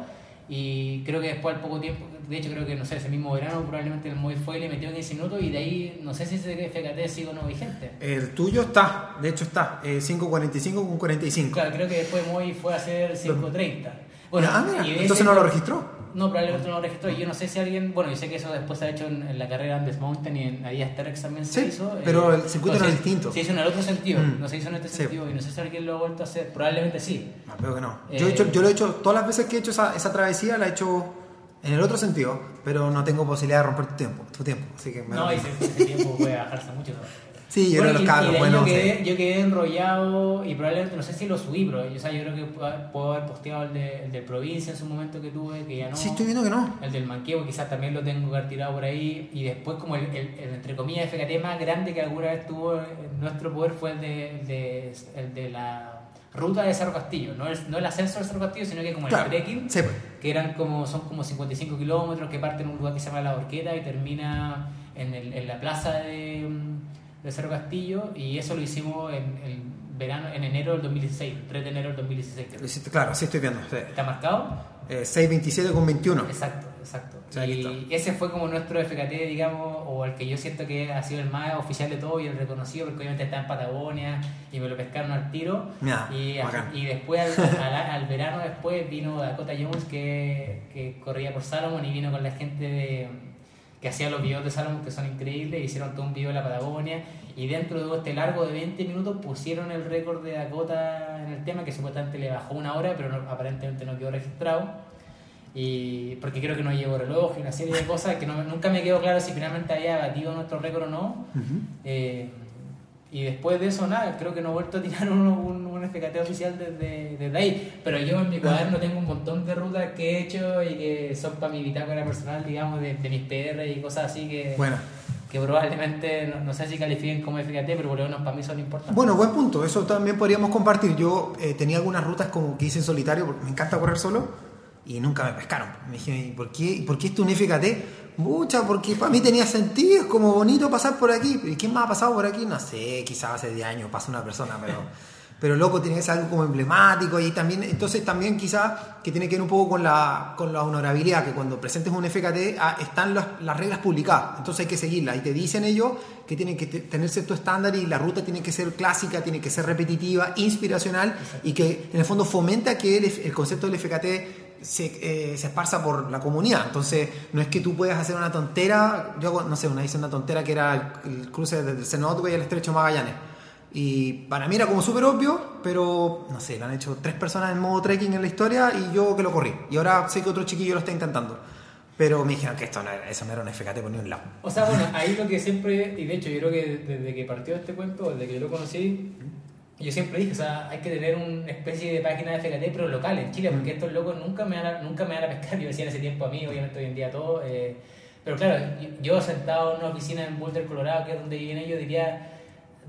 Y creo que después al poco tiempo, de hecho creo que no sé, ese mismo verano probablemente el Moy fue y le metió 15 minutos y de ahí no sé si ese FKT sigue o no vigente. El tuyo está, de hecho está, eh, 5.45 con 45. Claro, creo que después Moy fue a hacer 5.30. Bueno, ah, mira, entonces no lo registró. No, probablemente no lo registró. Y yo no sé si alguien. Bueno, yo sé que eso después se ha hecho en, en la carrera Andes Mountain y en Adidas Terex también se Sí, hizo. eh, pero el circuito no es entonces, distinto. Se hizo en el otro sentido, Mm. no se hizo en este Sí. sentido. Y no sé si alguien lo ha vuelto a hacer. Probablemente sí. No, que no. Eh, Yo, he hecho- yo lo he hecho, todas las veces que he hecho esa, esa travesía, la he hecho en el otro sentido, pero no tengo posibilidad de romper tu tiempo. Tu tiempo así que me No, ese tiempo puede bajarse mucho. *laughs* Sí, yo Bueno, creo que y- los cabros, de bueno, yo, quedé, yo quedé enrollado y probablemente, no sé si lo subí, pero o sea, yo creo que puedo, haber posteado el de, el de provincia en su momento que tuve, que ya no. Sí, estoy viendo que no. El del manqueo quizás también lo tengo que haber tirado por ahí. Y después como el, el- el, entre comillas FKT más grande que alguna vez tuvo en nuestro poder fue el de, el de, el de la ruta de Cerro Castillo. No el, no el ascenso del Cerro Castillo, sino que como el trekking, Sí, pues. que eran como, son como 55 kilómetros, que parten en un lugar que se llama La Horqueta y termina en, el, en la plaza de, de Cerro Castillo. Y eso lo hicimos en el verano, en enero del 2016, 3 de enero del 2016. creo. Lo hiciste, Claro, sí estoy viendo. sí. ¿Está marcado? Eh, 6.27 con 21. Exacto, exacto. Sí, y ese fue como nuestro FKT, digamos, o el que yo siento que ha sido el más oficial de todo y el reconocido, porque obviamente está en Patagonia y me lo pescaron al tiro. Y después, al, al- al verano después, vino Dakota Jones, que, que corría por Salomon y vino con la gente de, que hacía los videos de Salomon, que son increíbles, hicieron todo un video de la Patagonia. Y dentro de este largo de 20 minutos pusieron el récord de Dakota en el tema, que supuestamente le bajó una hora, pero no- aparentemente no quedó registrado. Y porque creo que no llevo reloj y una serie de cosas que no- nunca me quedó claro si finalmente había batido nuestro récord o no. Eh, y después de eso, nada, creo que no he vuelto a tirar *laughs* un, un, un FKT oficial desde, desde ahí. Pero yo en mi cuaderno tengo un montón de rutas que he hecho y que son para mi bitácora personal, digamos, de, de mis PR y cosas así que, Bueno. que probablemente, no, no sé si califiquen como FKT, pero por lo menos para mí son importantes. Bueno, buen punto. Eso también podríamos compartir. Yo eh, tenía algunas rutas como que hice en solitario, porque me encanta correr solo, y nunca me pescaron. Me dije, ¿y por qué, ¿y por qué esto es un FKT? Mucha, porque para mí tenía sentido, es como bonito pasar por aquí. ¿Y quién más ha pasado por aquí? No sé, quizás hace 10 años pasa una persona, pero, *laughs* pero loco, tiene que ser algo como emblemático y también, entonces también quizá que tiene que ver un poco con la, con la honorabilidad, que cuando presentes un FKT ah, están las, las reglas publicadas, entonces hay que seguirlas y te dicen ellos que tienen que te- tener cierto estándar y la ruta tiene que ser clásica, tiene que ser repetitiva, inspiracional y que en el fondo fomenta que el, el concepto del FKT se, eh, se esparza por la comunidad. Entonces, no es que tú puedas hacer una tontera. Yo, no sé, una hice una tontera que era el, el cruce desde el Cenotwe y el Estrecho Magallanes. Y para mí era como súper obvio, pero no sé, lo han hecho tres personas en modo trekking en la historia y yo que lo corrí. Y ahora sé que otro chiquillo lo está intentando. Pero me dijeron que esto no era, eso no era un FKT por ni un lado. O sea, bueno, ahí lo que siempre, y de hecho yo creo que desde que partió este cuento, desde que yo lo conocí, yo siempre dije, o sea, hay que tener una especie de página de FKT, pero local en Chile, porque estos locos nunca me van a, nunca me van a pescar, *laughs* yo decía en ese tiempo a mí, obviamente hoy en día todo, eh, pero claro, yo, sentado en una oficina en Boulder, Colorado, que es donde viven ellos, diría,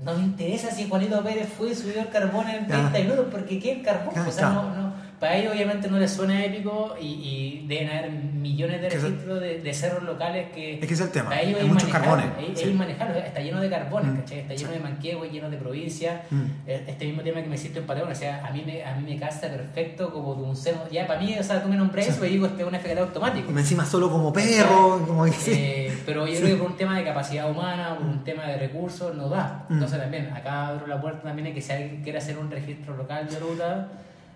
no me interesa si Juanito Pérez fue y subió el carbón en 30 Ya. minutos, porque ¿qué el carbón? O sea, no, no, para ellos obviamente no les suena épico y, y deben haber millones de registros de, de cerros locales que... Es que es el tema. Para ellos Hay muchos carbones. Es, Sí. es manejable, está lleno de carbones, Mm. ¿cachai? Está lleno de manquehue, lleno de provincias. Mm. Eh, Este mismo tema que me hiciste en Patagonia, o sea, a mí me, a mí me casa perfecto como de un seno. Ya, para mí, o sea, tú me nombras eso y digo, este es un FKT automático. Y encima solo como perro, como sí. Eh, pero yo creo que por un tema de capacidad humana, por un tema de recursos, no da. Mm. Entonces también, acá abro la puerta también de que si alguien quiere hacer un registro local de ruta,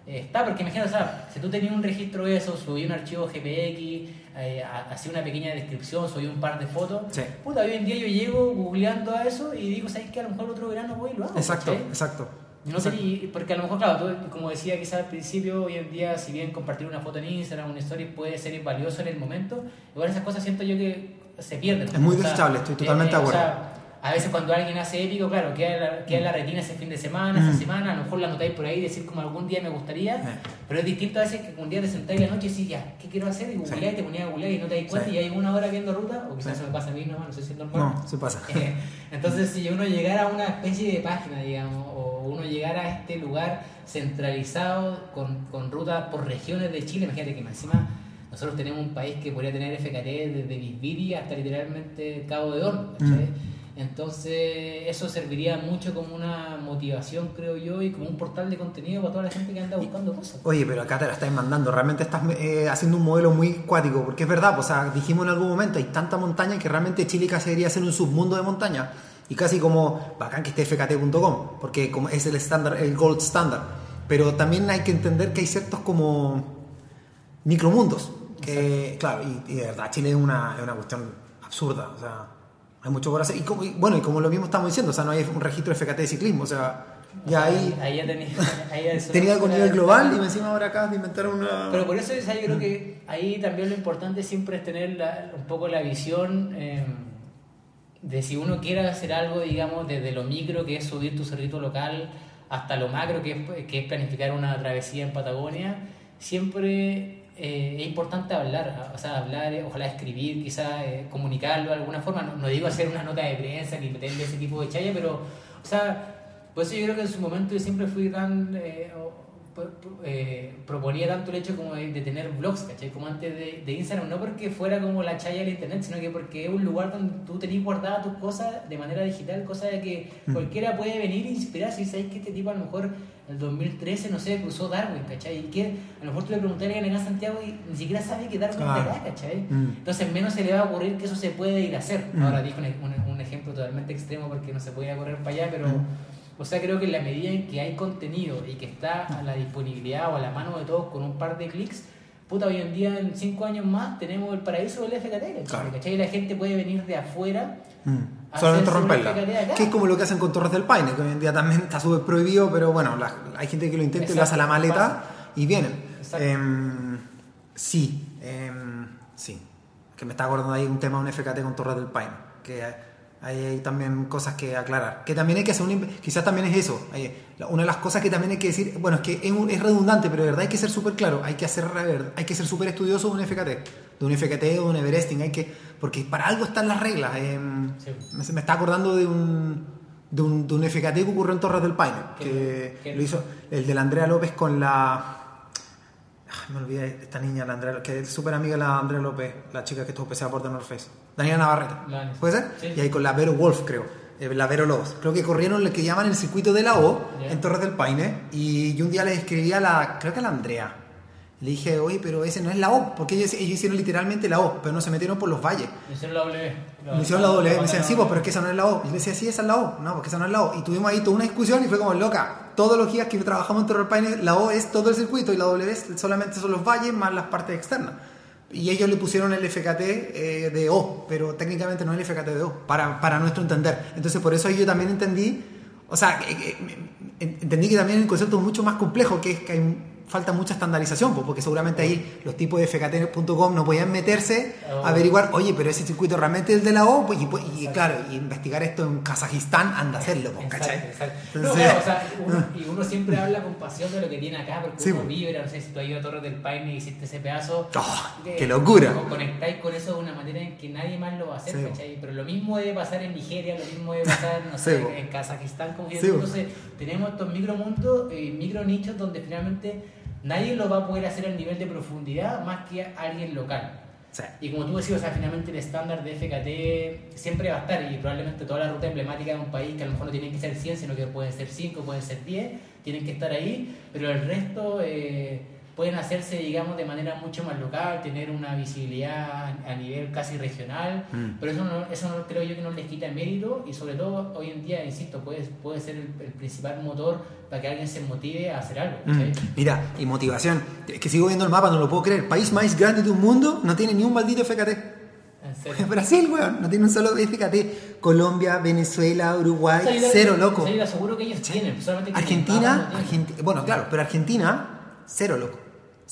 está, porque imagínate, o sea, si tú tenías un registro de eso, subí un archivo GPX, eh, ha- hacía una pequeña descripción, subí un par de fotos, Sí. puta, hoy en día yo llego googleando a eso y digo, ¿sabes qué? A lo mejor otro verano voy y lo hago. Exacto, ¿cachai? exacto. No sé, y- porque a lo mejor, claro, tú, como decía quizás al principio, hoy en día, si bien compartir una foto en Instagram, una story puede ser valioso en el momento, igual esas cosas siento yo que se pierden. Es muy desechable, estoy totalmente de o acuerdo. sea, a veces cuando alguien hace épico, claro, queda en la, queda en la retina ese fin de semana, Mm. esa semana, a lo mejor la notáis por ahí, decir como algún día me gustaría, pero es distinto a veces que un día te sentáis la noche y decís, ya, ¿qué quiero hacer? Y googleáis, te ponías a googlear y no te das cuenta Sí. y hay una hora viendo ruta, o quizás Sí. eso me pasa a mí nomás, no sé si es normal. No, se pasa. *laughs* Eh, Entonces, si uno llegara a una especie de página, digamos, o uno llegara a este lugar centralizado con, con rutas por regiones de Chile, imagínate que encima nosotros tenemos un país que podría tener FKT desde Bisbiri hasta literalmente Cabo de Horno, ¿cachai? Entonces, eso serviría mucho como una motivación, creo yo, y como un portal de contenido para toda la gente que anda buscando cosas. Oye, pero acá te la estás mandando. Realmente estás eh, haciendo un modelo muy cuático. Porque es verdad, pues, o sea, dijimos en algún momento, hay tanta montaña que realmente Chile casi debería ser un submundo de montaña. Y casi como, bacán que esté fkt.com, porque como es el estándar, el gold standard. Pero también hay que entender que hay ciertos como micromundos. Que, claro, y, y de verdad, Chile es una, es una cuestión absurda. O sea, hay mucho por hacer. Y, como- y bueno, y como lo mismo estamos diciendo, o sea, no hay un registro de FKT de ciclismo. O sea, ya hay. Ahí ya tenía, ahí ya Tenía algo a una- nivel global y encima ahora acá de inventar una. Pero por eso o sea, yo creo que ahí también lo importante siempre es tener la- un poco la visión eh, de si uno quiere hacer algo, digamos, desde lo micro, que es subir tu cerrito local, hasta lo macro, que es, que es planificar una travesía en Patagonia, siempre eh, es importante hablar, o sea, hablar, eh, ojalá escribir, quizás eh, comunicarlo de alguna forma. No, no digo hacer una nota de prensa ni meterle ese tipo de chaya, pero, o sea, por eso yo creo que en su momento yo siempre fui tan. eh, eh, proponía tanto el hecho como de, de tener blogs, ¿cachai? Como antes de, de Instagram, no porque fuera como la chaya del internet, sino que porque es un lugar donde tú tenías guardadas tus cosas de manera digital, cosa de que Mm. cualquiera puede venir e inspirarse y sabes que este tipo a lo mejor el 2013, no sé, cruzó Darwin, ¿cachai? Y que a lo mejor tú le preguntas a Santiago y ni siquiera sabe que Darwin Claro. es de acá, ¿cachai? Mm. Entonces menos se le va a ocurrir que eso se puede ir a hacer. Mm. Ahora dijo un ejemplo totalmente extremo porque no se puede ir a correr para allá, pero... Mm. O sea, creo que en la medida en que hay contenido y que está a la disponibilidad o a la mano de todos con un par de clics, puta, hoy en día, en cinco años más, tenemos el paraíso del FKT. Claro. la gente puede venir de afuera. Mm. Solamente romperla. Que es como lo que hacen con Torres del Paine, que hoy en día también está súper prohibido, pero bueno, la- hay gente que lo intenta y lo hace a la maleta y vienen. Em, sí, em, sí. Que me está acordando ahí un tema de un FKT con Torres del Paine. Que hay, hay también cosas que aclarar. Que también hay que hacer un. Quizás también es eso. una de las cosas que también hay que decir. Bueno, es que es, un- es redundante, pero de verdad hay que ser súper claro. Hay que hacer hay que ser súper estudioso de un FKT. De un FKT o de un Everesting. Hay que, porque para algo están las reglas. Sí. me, me está acordando de un, de un, de un FKT que ocurrió en Torres del Paine, que ¿Qué? lo hizo el de la Andrea López con la... Ah, me olvidé esta niña, la Andrea, que es súper amiga de la Andrea López, la chica que estuvo pesada por The North Face. Daniela Navarrete. ¿Puede ser? Sí. Y ahí con la Vero Wolf, creo. eh, la Vero Lobos. Creo que corrieron lo que llaman el circuito de la O Ya. en Torres del Paine. Y yo un día le escribí a la, creo que a la Andrea. Le dije, oye, pero ese no es la O, porque ellos, ellos hicieron literalmente la O, pero no se metieron por los valles. Me hicieron la W. Me hicieron la doble, me decían, sí, pues, pero es que esa no es la O. Y yo le decía, sí, esa es la O. No, porque esa no es la O. Y tuvimos ahí toda una discusión y fue como, loca, todos los días que trabajamos en Torre Paine, la O es todo el circuito y la W es solamente son los valles más las partes externas. Y ellos le pusieron el FKT eh, de O, pero técnicamente no es el FKT de O, para, para nuestro entender. Entonces, por eso yo también entendí, o sea, entendí que también el concepto es mucho más complejo, que es que hay falta mucha estandarización, pues, porque seguramente ahí los tipos de fkt.com no podían meterse a averiguar, oye, pero ese circuito realmente es el de la O, pues, y, pues, y claro, y investigar esto en Kazajistán, anda a hacerlo, pues, Exacto, ¿cachai? exacto. No, Entonces- claro, o sea, uno, *laughs* y uno siempre habla con pasión de lo que tiene acá, porque Sí, uno po. vibra, no sé si tú has ido a Torres del Paine y hiciste ese pedazo. ¡Oh, que- qué locura! co- Conectáis con eso de una manera en que nadie más lo va a hacer, Sí. ¿cachai? Pero lo mismo debe pasar en Nigeria, lo mismo debe pasar, no *laughs* sé, en Kazajistán, como. Entonces, tenemos estos micromundos, eh, micro nichos donde finalmente nadie lo va a poder hacer al nivel de profundidad más que alguien local. Sí. Y como tú decías, o sea, finalmente el estándar de FKT siempre va a estar y probablemente toda la ruta emblemática de un país, que a lo mejor no tienen que ser 100, sino que pueden ser 5, pueden ser 10, tienen que estar ahí, pero el resto eh, pueden hacerse, digamos, de manera mucho más local, tener una visibilidad a, nivel casi regional, Mm. pero eso no, eso no creo yo que no les quita mérito y sobre todo hoy en día, insisto, puede, puede ser el, el principal motor para que alguien se motive a hacer algo. Mm. Mira, y motivación. Es que sigo viendo el mapa, no lo puedo creer. País más grande de un mundo no tiene ni un maldito FKT. *laughs* Brasil, weón, no tiene un solo FKT. Colombia, Venezuela, Uruguay, O sea, yo- cero, loco. o sea, aseguro que ellos tienen, solamente que el Argentina, no tienen. Argenti- bueno, claro, pero Argentina, cero, loco.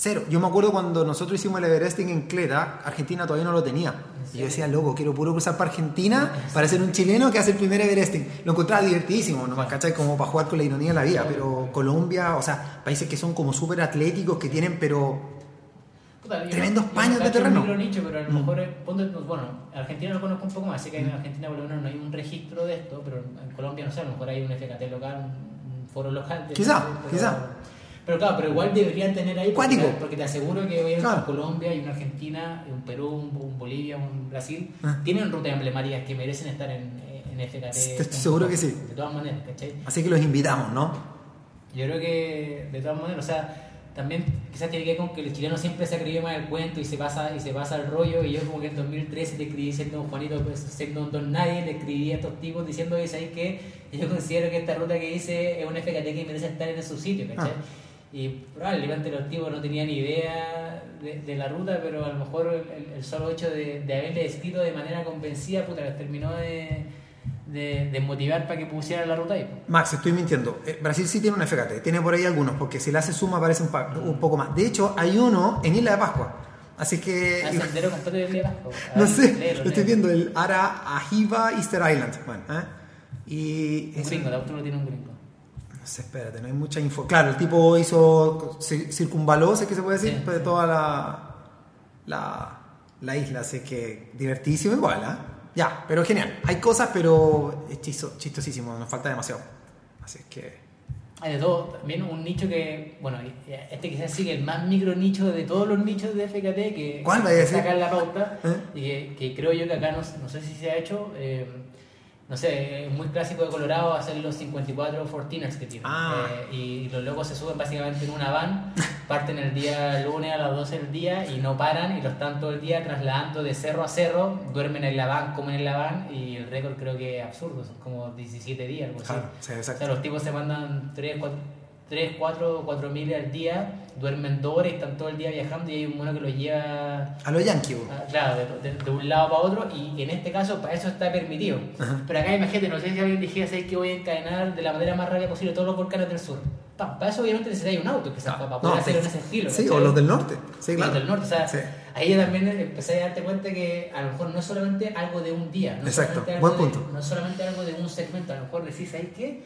Cero. Yo me acuerdo cuando nosotros hicimos el Everesting en Cleta, Argentina todavía no lo tenía. Y yo decía, loco, quiero puro cruzar para Argentina para ser un chileno que hace el primer Everesting. Lo encontraba divertidísimo, nomás, ¿cachai? Como para jugar con la ironía de la vida. Pero Colombia, o sea, países que son como súper atléticos, que tienen, pero Puta, yo Tremendos no- yo paños no de terreno. micronicho, pero a lo Mm. mejor, ponte- bueno, Argentina lo conozco un poco más, sé que en Argentina por lo menos no hay un registro de esto, pero en Colombia no sé, a lo mejor hay un FKT local, un, un foro local. de- Quizá, pero- quizá. Pero claro, pero igual deberían tener ahí, porque, Cuático. porque te aseguro que Claro. en Colombia, hay una Argentina, un Perú, un, un Bolivia, un Brasil, Ah. tienen rutas emblemáticas que merecen estar en, en FKT. Estoy seguro que sí. De todas maneras, ¿cachai? así que los invitamos, ¿no? Yo creo que de todas maneras, o sea, también quizás tiene que ver con que el chileno siempre se ha creído más el cuento y se pasa y se pasa el rollo y yo como que en 2013 le escribí siendo Juanito, pues, siendo un don nadie, le escribí a estos tipos diciendo, oye, ¿sabes qué? Yo considero que esta ruta que hice es una FKT que merece estar en su sitio, ¿cachai? Ah. Y probablemente los tipos no tenían idea de, de la ruta, pero a lo mejor el, el solo hecho de, de haberle escrito de manera convencida, puta, les terminó de, de, motivar para que pusieran la ruta ahí. Max, estoy mintiendo. Eh, Brasil sí tiene un FKT, tiene por ahí algunos, porque si le hace suma aparece un, pa- un poco más. De hecho, hay uno en Isla de Pascua. Así que. Ah, sendero completo de Isla de Pascua. *laughs* No ver, sé, lo estoy viendo, el Ara Ajiva Easter Island. Bueno, ¿eh? Y. Un gringo, el autor lo tiene un gringo. No sé, espérate, no hay mucha info. Claro, el tipo hizo. cir- circunvaló, sé que se puede decir, Sí, de sí. toda la, la. la isla, así que divertidísimo igual, ¿ah? Ya, pero genial. Hay cosas, pero es chisto- chistosísimo, nos falta demasiado. Así es que. Hay de todo. También un nicho que, bueno, este quizás sigue el más micro nicho de todos los nichos de FKT que ¿Cuál vaya a que decir? saca en la pauta ¿Eh? y que, que creo yo que acá no, no sé si se ha hecho. eh, no sé, es muy clásico de Colorado hacer los 54 Fortiners que tienen. Ah. Eh, y los locos se suben básicamente en una van, *laughs* parten el día lunes a las 12 del día y no paran y lo están todo el día trasladando de cerro a cerro, duermen en la van, comen en la van y el récord creo que es absurdo, son como 17 días, algo así. Claro, sí, O sea, los tipos se mandan 3, 4, 3 4, 4 mil al día, duermen dos horas y están todo el día viajando y hay un mono que los lleva A los. Ah, Claro, de, de- de un lado para otro y en este caso para eso está permitido. Ajá. Pero acá imagínate, no sé si alguien dijera, ¿sabes que voy a encadenar de la manera más rápida posible todos los volcanes del sur? Pa, para eso obviamente necesitáis un auto, quizás, para, poder No, hacerlo en ese estilo. Sí, o los del norte. Sí, Los claro. del norte, o sea, Sí. ahí también empecé a darte cuenta que a lo mejor no es solamente algo de un día, no Exacto, buen de- punto. no es solamente algo de un segmento, a lo mejor decís, ¿sabes qué?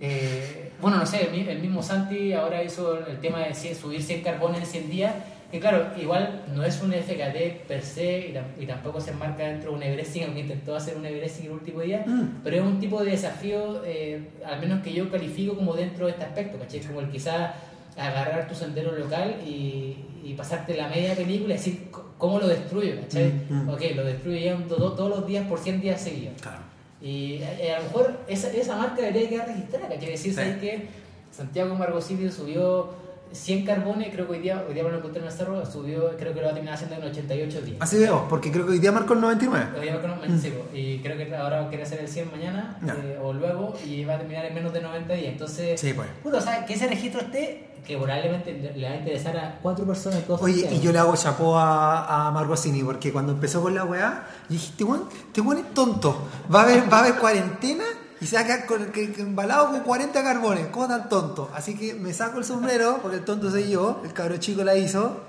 Eh, bueno, no sé, el, el mismo Santi ahora hizo el tema de 100 subir 100 carbones en 100 días, que claro, igual no es un FKT per se y, tam- y tampoco se enmarca dentro de un Everesting, aunque intentó hacer un Everesting el último día, Mm. pero es un tipo de desafío, eh, al menos que yo califico como dentro de este aspecto, ¿cachai? Como el quizá agarrar tu sendero local y, y pasarte la media película y decir cómo lo destruyo, ¿cachai? Mm, mm. Ok, lo destruyo ya todos los días por 100 días seguidos. Claro. Y eh, a, lo mejor esa, esa marca debería quedar registrada, ¿cachai? Decir, Sí. ¿sabes qué? Santiago Margocilio subió 100 carbones, creo que hoy día, hoy día me lo encontré en el cerro, subió, creo que lo va a terminar haciendo en 88 días. Así veo, porque creo que hoy día marcó el 99. Hoy día con un sí, po, y creo que ahora quiere hacer el 100 mañana eh, o luego y va a terminar en menos de 90 días. Entonces, Sí, pues. puta, o sea, que ese registro esté, que probablemente le va a interesar a cuatro personas Oye, y yo le hago chapó a, a Margocini, porque cuando empezó con la weá, este weón, este weón es tonto. Va a haber, va a haber cuarentena y se va a quedar con, que- que embalado con 40 carbones. ¿Cómo tan tonto? Así que me saco el sombrero, porque el tonto soy yo, el cabro chico la hizo.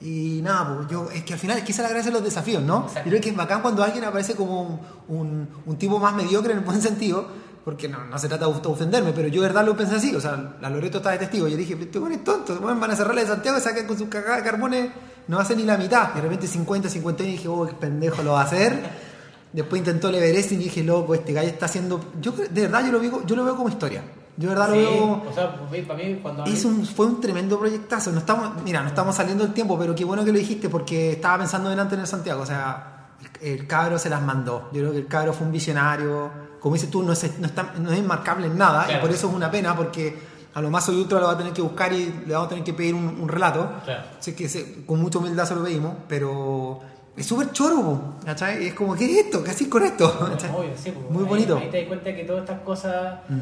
Y nada, pues yo, es que al final es que esa es la gracia de los desafíos, ¿no? Exacto. Yo creo que es bacán cuando alguien aparece como un, un, un tipo más mediocre en el buen sentido, porque no, no se trata de ofenderme, pero yo de verdad lo pensé así, o sea, la Loreto está de testigo, yo dije, este weón es tonto, este weón van a cerrarle de Santiago y sacan con sus cagadas de carbones, no ser ni la mitad, y de repente 50, 50 y dije, oh, qué pendejo lo va a hacer. Después intentó el Everest y dije, loco, este gallo está haciendo. Yo de verdad yo lo veo, yo lo veo como historia. Yo de verdad lo Sí, veo como. o sea, para mí, cuando Es un, fue un tremendo proyectazo. No estamos, mira, no estamos saliendo del tiempo, pero qué bueno que lo dijiste porque estaba pensando delante en el Santiago. O sea, el, el cabro se las mandó. Yo creo que el cabro fue un visionario. Como dices tú, no es, no está- no es enmarcable en nada. Y Claro. por eso es una pena porque a lo más soy ultra lo va a tener que buscar y le vamos a tener que pedir un, un relato. Claro. Así que se- con mucha humildad se lo pedimos, pero es súper choro, ¿cachai? Es como, ¿qué es esto? ¿Qué haces con esto? ¿cachai? Obvio, sí, pues, Muy ahí- bonito. Ahí te das cuenta que todas estas cosas, Mm.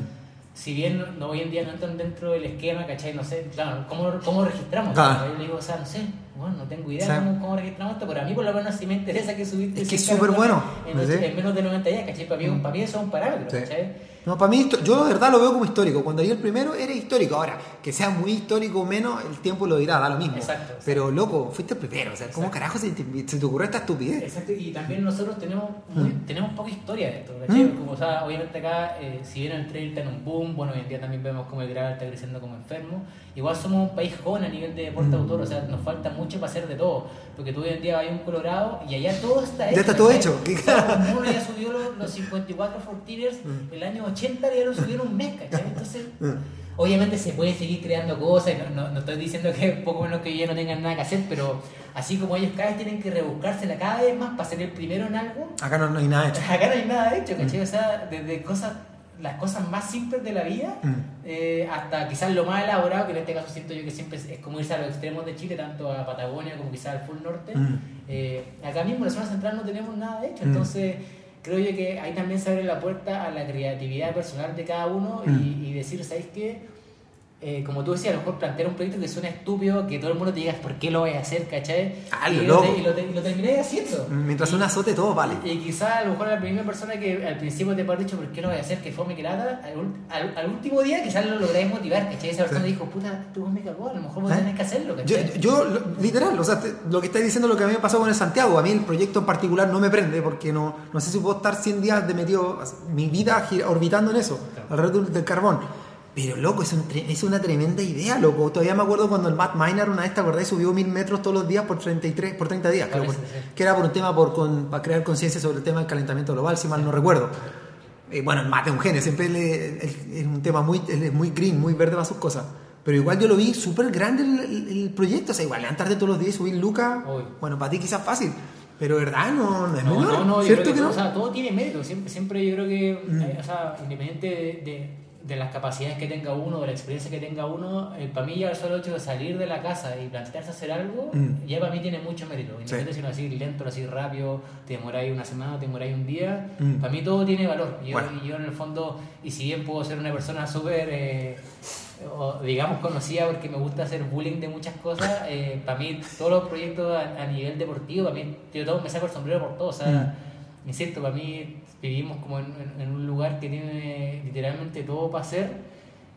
si bien no- hoy en día no entran dentro del esquema, ¿cachai? No sé, claro, ¿cómo, cómo registramos? Claro. Yo le digo, o sea, no sé, bueno, no tengo idea Sí. cómo, cómo registramos esto, pero a mí por lo menos sí me interesa que subiste. Es que es 100 súper bueno, En, ¿sí? en menos de 90 días, ¿cachai? Para mí, para mí eso es un parámetro, Sí. ¿cachai? No, para mí, esto- yo de verdad lo veo como histórico. Cuando haría el primero, era histórico. Ahora, que sea muy histórico o menos, el tiempo lo dirá, da lo mismo. Exacto, exacto. Pero, loco, fuiste el primero. O sea, ¿cómo Exacto. carajo se te, se te ocurrió esta estupidez? Exacto, y también nosotros tenemos muy- Mm. tenemos poca historia de esto. Mm. Como, o sea, obviamente acá, eh, si bien el trail está en un boom, bueno, hoy en día también vemos como el gravel está creciendo como enfermo, igual somos un país joven a nivel de deporte Mm. autor, o sea, nos falta mucho para hacer de todo, porque tú hoy en día a un Colorado y allá todo está hecho. Ya está todo hecho, ¿qué O sea, ya subió los, los 54 Fortiners el año 80 ya lo subieron un mes, ¿cachai? Entonces... Mm. Obviamente se puede seguir creando cosas, no, no, no estoy diciendo que poco menos que yo no tengan nada que hacer, pero así como ellos cada vez tienen que rebuscársela cada vez más para ser el primero en algo, Acá no, no hay nada hecho. acá no hay nada hecho, ¿cachai? O sea, desde cosas, las cosas más simples de la vida Mm. eh, hasta quizás lo más elaborado, que en este caso siento yo que siempre es, es como irse a los extremos de Chile, tanto a Patagonia como quizás al full norte. Mm. Eh, acá mismo en la zona central no tenemos nada hecho, Mm. entonces creo yo que ahí también se abre la puerta a la creatividad personal de cada uno Mm. y, y decir, ¿sabes qué? Eh, como tú decías, a lo mejor plantear un proyecto que suena estúpido, que todo el mundo te diga, ¿por qué lo voy a hacer? ¿cachai? Hazlo, y, lo, loco. y, lo, y lo terminé haciendo. Mientras Y- un azote, todo vale. y quizás a lo mejor la primera persona que al principio te haber dicho, ¿por qué no voy a hacer que fome que lata? Al, ul- al, al último día quizás lo lográis motivar, ¿cachai? Esa persona Sí. dijo, puta, tú me cagó, a lo mejor vos ¿Eh? tenés que hacerlo, ¿cachai? yo, lo- literal, o sea, te- lo que estáis diciendo es lo que a mí me pasó con el Santiago. A mí el proyecto en particular no me prende porque no, no sé si puedo estar 100 días de metido, mi vida gira- orbitando en eso, alrededor del carbón. Pero loco, es, un es una tremenda idea, loco. Todavía me acuerdo cuando el Matt Miner una vez, ¿te acordás? Subió mil metros todos los días por 33, por 30 días, creo, por- sí. que era por un tema por, con- para crear conciencia sobre el tema del calentamiento global, si mal no recuerdo. Eh, bueno, el mate es un genio, siempre es un tema muy, es muy green, muy verde para sus cosas. Pero igual yo lo vi súper grande el, el- el proyecto, o sea, igual levantarte todos los días y subir Lucas, bueno, para ti quizás fácil, pero verdad no, no es No, menor, no, no, ¿cierto que, que, no? o sea, todo tiene mérito. Siempre, siempre yo creo que, Mm. eh, o sea, independiente de, de- de las capacidades que tenga uno, de la experiencia que tenga uno, eh, para mí ya el solo hecho de salir de la casa y plantearse hacer algo, Mm. ya para mí tiene mucho mérito. Independiente si lo así lento, lo así rápido, te demoráis una semana, te demoráis un día, Mm. para mí todo tiene valor. Yo, Bueno. y yo en el fondo, y si bien puedo ser una persona súper... eh, digamos conocida porque me gusta hacer bullying de muchas cosas, *laughs* eh, para mí todos los proyectos a, a nivel deportivo, para mí yo todo, me saco el sombrero por todo, o sea, insisto, para mí vivimos como en, en- en un lugar que tiene literalmente todo para hacer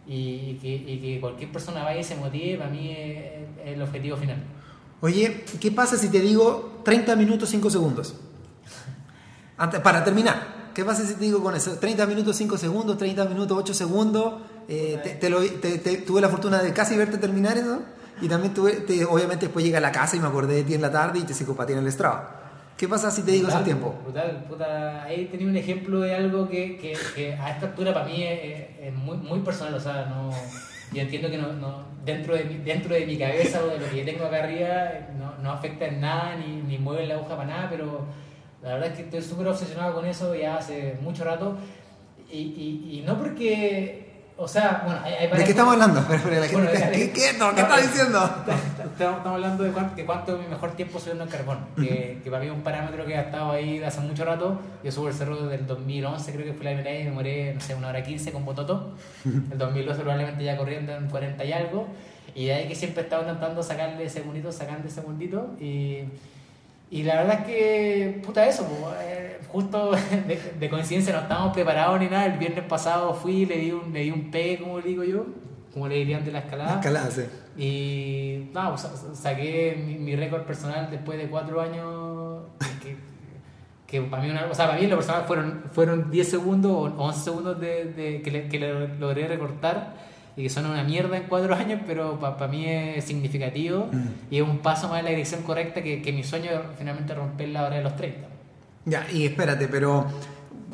y, que, y que cualquier persona vaya y se motive, para mí es, es el objetivo final. Oye, ¿qué pasa si te digo 30 minutos 5 segundos? *laughs* Antes, para terminar, ¿qué pasa si te digo con eso? 30 minutos 5 segundos, 30 minutos 8 segundos. eh, te- te lo- te- te- tuve la fortuna de casi verte terminar eso. Y también tuve, te- obviamente después llegué a la casa y me acordé de ti en la tarde y te psicopateé en el estrado. ¿Qué pasa si te digo ese Brutal, tiempo? Brutal, puta. Ahí tenía un ejemplo de algo que, que, que a esta altura para mí es, es- es muy, muy personal. O sea, no, yo entiendo que no, no- dentro, de mi, dentro de mi cabeza o de lo que yo tengo acá arriba no, no afecta en nada ni, ni mueve la aguja para nada, pero La verdad es que estoy súper obsesionado con eso ya hace mucho rato. Y, y, y no porque o sea, bueno, hay, hay ¿De qué estamos hablando? Bueno, ¿Qué, ¿Qué, quieto? ¿Qué estás diciendo? Estamos, hablando de cuánto, de cuánto es mi mejor tiempo subiendo en carbón, que, que, para mí es un parámetro que ha estado ahí hace mucho rato. Yo subo el cerro desde el 2011, creo que fue la primera vez y me moré, no sé, una hora 15 con Bototo. El 2012 probablemente ya corriendo en 40 y algo. Y de ahí que siempre he estado intentando sacarle segundito, sacando segundito. Y y la verdad es que, puta, eso, eh, justo *laughs* de, coincidencia no estábamos preparados ni nada. El viernes pasado fui, le di un, le di un pegue, como le digo yo, como le dirían de la escalada. La escalada, sí. Y no, saqué mi, récord personal después de cuatro años. Que, que para mí, una, o sea, para mí lo personal fueron, fueron 10 segundos o 11 segundos de, de que, le, que le logré recortar y que son una mierda en cuatro *laughs* años, pero para mí es significativo mm. y es un paso más en la dirección correcta que, que mi sueño finalmente romper la hora de los 30. Ya, y espérate, pero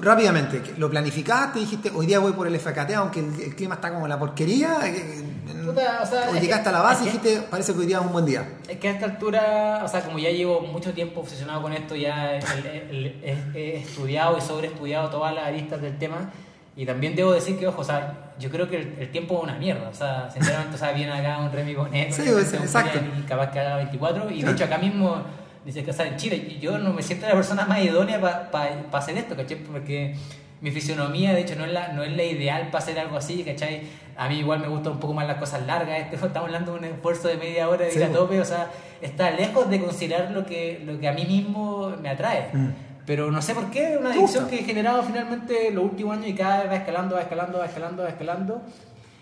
rápidamente, ¿lo planificaste? Dijiste, hoy día voy por el FKT, aunque el, clima está como la porquería. Eh, Puta, o, sea, llegaste a la base y dijiste, parece que hoy día es un buen día. Es que a esta altura, o sea, como ya llevo mucho tiempo obsesionado con esto, ya he estudiado y sobreestudiado todas las aristas del tema y también debo decir que, ojo, o sea, yo creo que el, tiempo es una mierda. O sea, sinceramente, o sea, viene acá un Remy Bonet, sí, exacto. y capaz que haga 24. Y de hecho, acá mismo dice que, o sea, en Chile, yo no me siento la persona más idónea para pa, hacer esto, ¿cachai? Porque mi fisionomía, de hecho, no es la, no es la ideal para hacer algo así, ¿cachai? A mí igual me gustan un poco más las cosas largas. Este, *laughs* estamos hablando de un esfuerzo de media hora de ir a tope, o sea, está lejos de considerar lo que, lo que a mí mismo me atrae. Mm. Pero no sé por qué, una adicción que he generado finalmente los últimos años y cada vez va escalando, va escalando, va escalando, va escalando.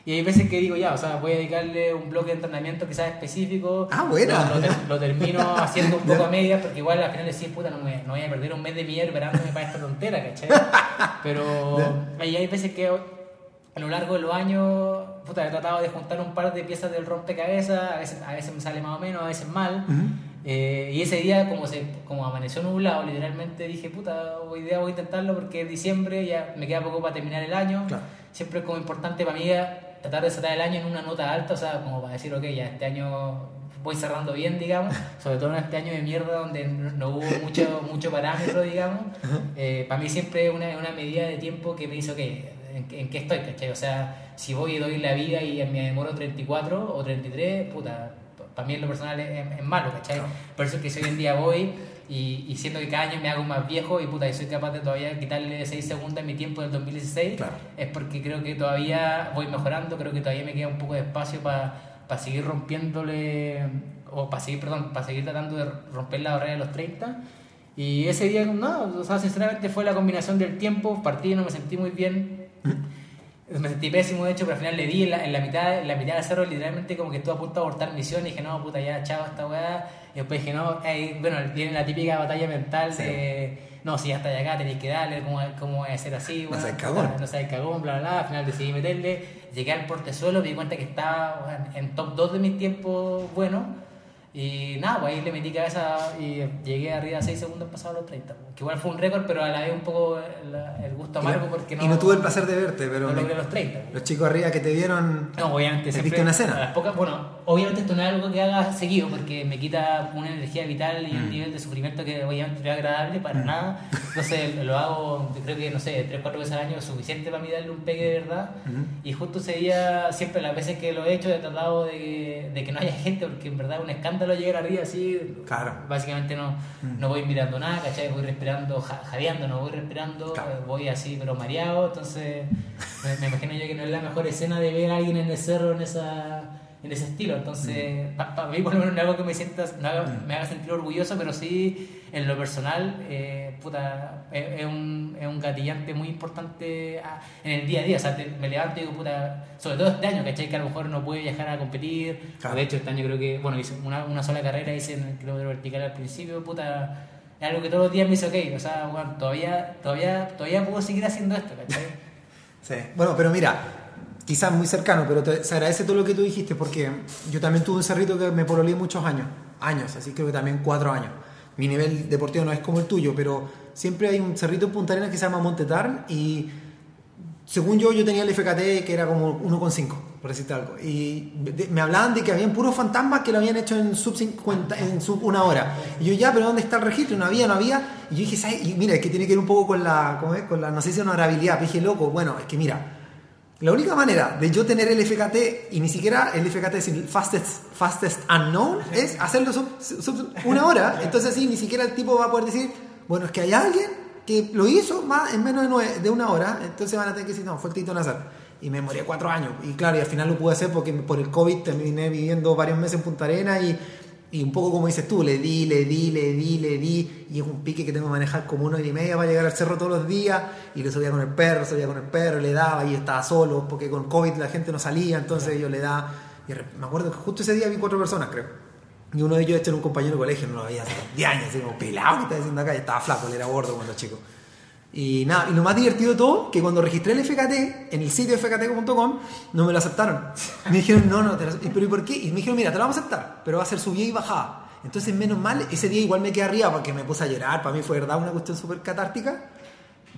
Y hay veces que digo, ya, o sea, voy a dedicarle un bloque de entrenamiento quizás específico. Ah, bueno. Lo, termino *laughs* haciendo un poco a medias, porque igual al final decís, puta, no, me, no voy a perder un mes de mi esperándome para esta tontera, ¿cachai? *laughs* Pero hay, hay veces que a lo largo de los años, puta, he tratado de juntar un par de piezas del rompecabezas, a veces, a veces me sale más o menos, a veces mal. Eh, y ese día, como, se, como amaneció nublado, literalmente dije, puta, hoy día voy a intentarlo porque es diciembre, ya me queda poco para terminar el año. Siempre es como importante para mí tratar de cerrar el año en una nota alta, o sea, como para decir, ok, ya este año voy cerrando bien, digamos, *laughs* sobre todo en este año de mierda donde no, hubo mucho, mucho parámetro, digamos. Eh, para mí siempre es una, una medida de tiempo que me dice, ok, ¿en, qué estoy, cachai? O sea, si voy y doy la vida y me demoro 34 o 33, puta, para mí en lo personal es, malo, ¿cachai? Por eso es que si hoy en día voy y, y, siento que cada año me hago más viejo y puta, y soy capaz de todavía quitarle 6 segundos a mi tiempo del 2016, es porque creo que todavía voy mejorando, creo que todavía me queda un poco de espacio para seguir rompiéndole, o para seguir, perdón, para seguir tratando de romper la barrera de los 30. Y ese día, no, o sea, sinceramente fue la combinación del tiempo, partí, no me sentí muy bien. *laughs* me sentí pésimo de hecho, pero al final le di en la, en la, mitad, en la mitad del cerro literalmente como que estuve a punto de abortar misión y dije, no, puta, ya, chao esta weá. Y después dije, no, bueno, tienen la típica batalla mental de, no, si ya está acá tenéis que darle, ¿cómo, cómo voy a hacer así? no sé, cagón. No sé, cagón, bla, bla, bla. Al final decidí meterle, llegué al portezuelo, me di cuenta que estaba en top 2 de mis tiempos buenos y nada, pues ahí le metí cabeza y llegué arriba a 6 segundos pasado los 30. Que igual fue un récord, pero a la vez un poco el, gusto amargo porque no. Y no tuve el placer de verte, pero. No los 30. Los chicos arriba que te vieron. No, obviamente. ¿Te viste una escena? bueno, obviamente esto no es algo que haga seguido porque me quita una energía vital y un mm. nivel de sufrimiento que obviamente no es agradable para mm. nada. Entonces *laughs* lo hago, creo que no sé, 3 4 veces al año es suficiente para mí darle un pegue de verdad. Mm. Y justo ese día, siempre las veces que lo he hecho, he tratado de, de que no haya gente porque en verdad es un escándalo llegar arriba así. Claro. Básicamente no, no voy mirando nada, ¿cachai? Voy respirando, jadeando, no voy respirando, voy así pero mareado. Entonces me, me imagino yo que no es la mejor escena de ver a alguien en el cerro en esa en ese estilo. Entonces, mm. para mí, por lo menos, no es algo que me, sientas, mm. me haga sentir orgulloso, pero sí, en lo personal, eh, puta, es, un, es, un, gatillante muy importante ah, en el día a día. O sea, me levanto y digo, puta, sobre todo este año, ¿cachai? Que a lo mejor no puede viajar a competir. De hecho, este año creo que, bueno, hice una, una sola carrera, hice en el kilómetro vertical al principio, puta. Es algo que todos los días me dice, ok, o sea, bueno, todavía, todavía, todavía puedo seguir haciendo esto, ¿cachai? *laughs* Sí, bueno, pero mira, quizás muy cercano, pero se agradece todo lo que tú dijiste porque yo también tuve un cerrito que me pololeé muchos años, años, así creo que también cuatro años. Mi nivel deportivo no es como el tuyo, pero siempre hay un cerrito en Punta Arenas que se llama Montetarn y según yo, yo tenía el FKT que era como 1,5, por decirte algo. Y me hablaban de que habían puros fantasmas que lo habían hecho en sub 50, en sub una hora. Y yo, ya, pero ¿dónde está el registro? No había, no había. Y yo dije, ¿sabes? Y mira, es que tiene que ver un poco con la, ¿cómo es? Con la, no sé si honorabilidad. Pero dije, loco, bueno, es que mira, la única manera de yo tener el FKT y ni siquiera el FKT sin fastest, fastest unknown es hacerlo sub, sub una hora. Entonces así ni siquiera el tipo va a poder decir, bueno, es que hay alguien que lo hizo más en menos de, nueve- de una hora, entonces van a tener que decir, no, fue el Tito Nazar. Y me morí cuatro años. Y claro, y al final lo pude hacer porque por el COVID terminé viviendo varios meses en Punta Arena y, y un poco como dices tú, le di, le di, le di, le di. Y es un pique que tengo que manejar como una hora y media para llegar al cerro todos los días. Y lo subía con el perro, subía con el perro, le daba y estaba solo porque con COVID la gente no salía, entonces yo le daba. Y me acuerdo que justo ese día vi cuatro personas, creo. Y uno de ellos este era un compañero de colegio, no lo veía hace 10 años, así como pelado que está diciendo acá, y estaba flaco, él era gordo cuando chico. Y nada, y lo más divertido de todo, que cuando registré el FKT en el sitio fkt.com, no me lo aceptaron. Me dijeron, no, no, te lo pero ¿y por qué? Y me dijeron, mira, te lo vamos a aceptar, pero va a ser subida y bajada. Entonces, menos mal, ese día igual me quedé arriba porque me puse a llorar, para mí fue verdad una cuestión súper catártica.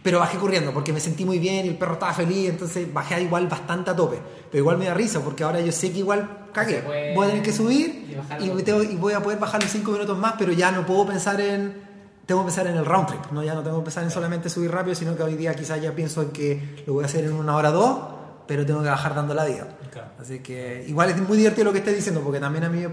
Pero bajé corriendo porque me sentí muy bien y el perro estaba feliz, entonces bajé igual bastante a tope. Pero igual me da risa porque ahora yo sé que igual cagué. Voy a tener que subir y y, tengo- y voy a poder bajar los 5 minutos más, pero ya no puedo pensar en. Tengo que pensar en el round trip, ¿no? ya no tengo que pensar en solamente subir rápido, sino que hoy día quizás ya pienso en que lo voy a hacer en una hora o dos, pero tengo que bajar dando la vida. Claro. Así que igual es muy divertido lo que estés diciendo, porque también a mí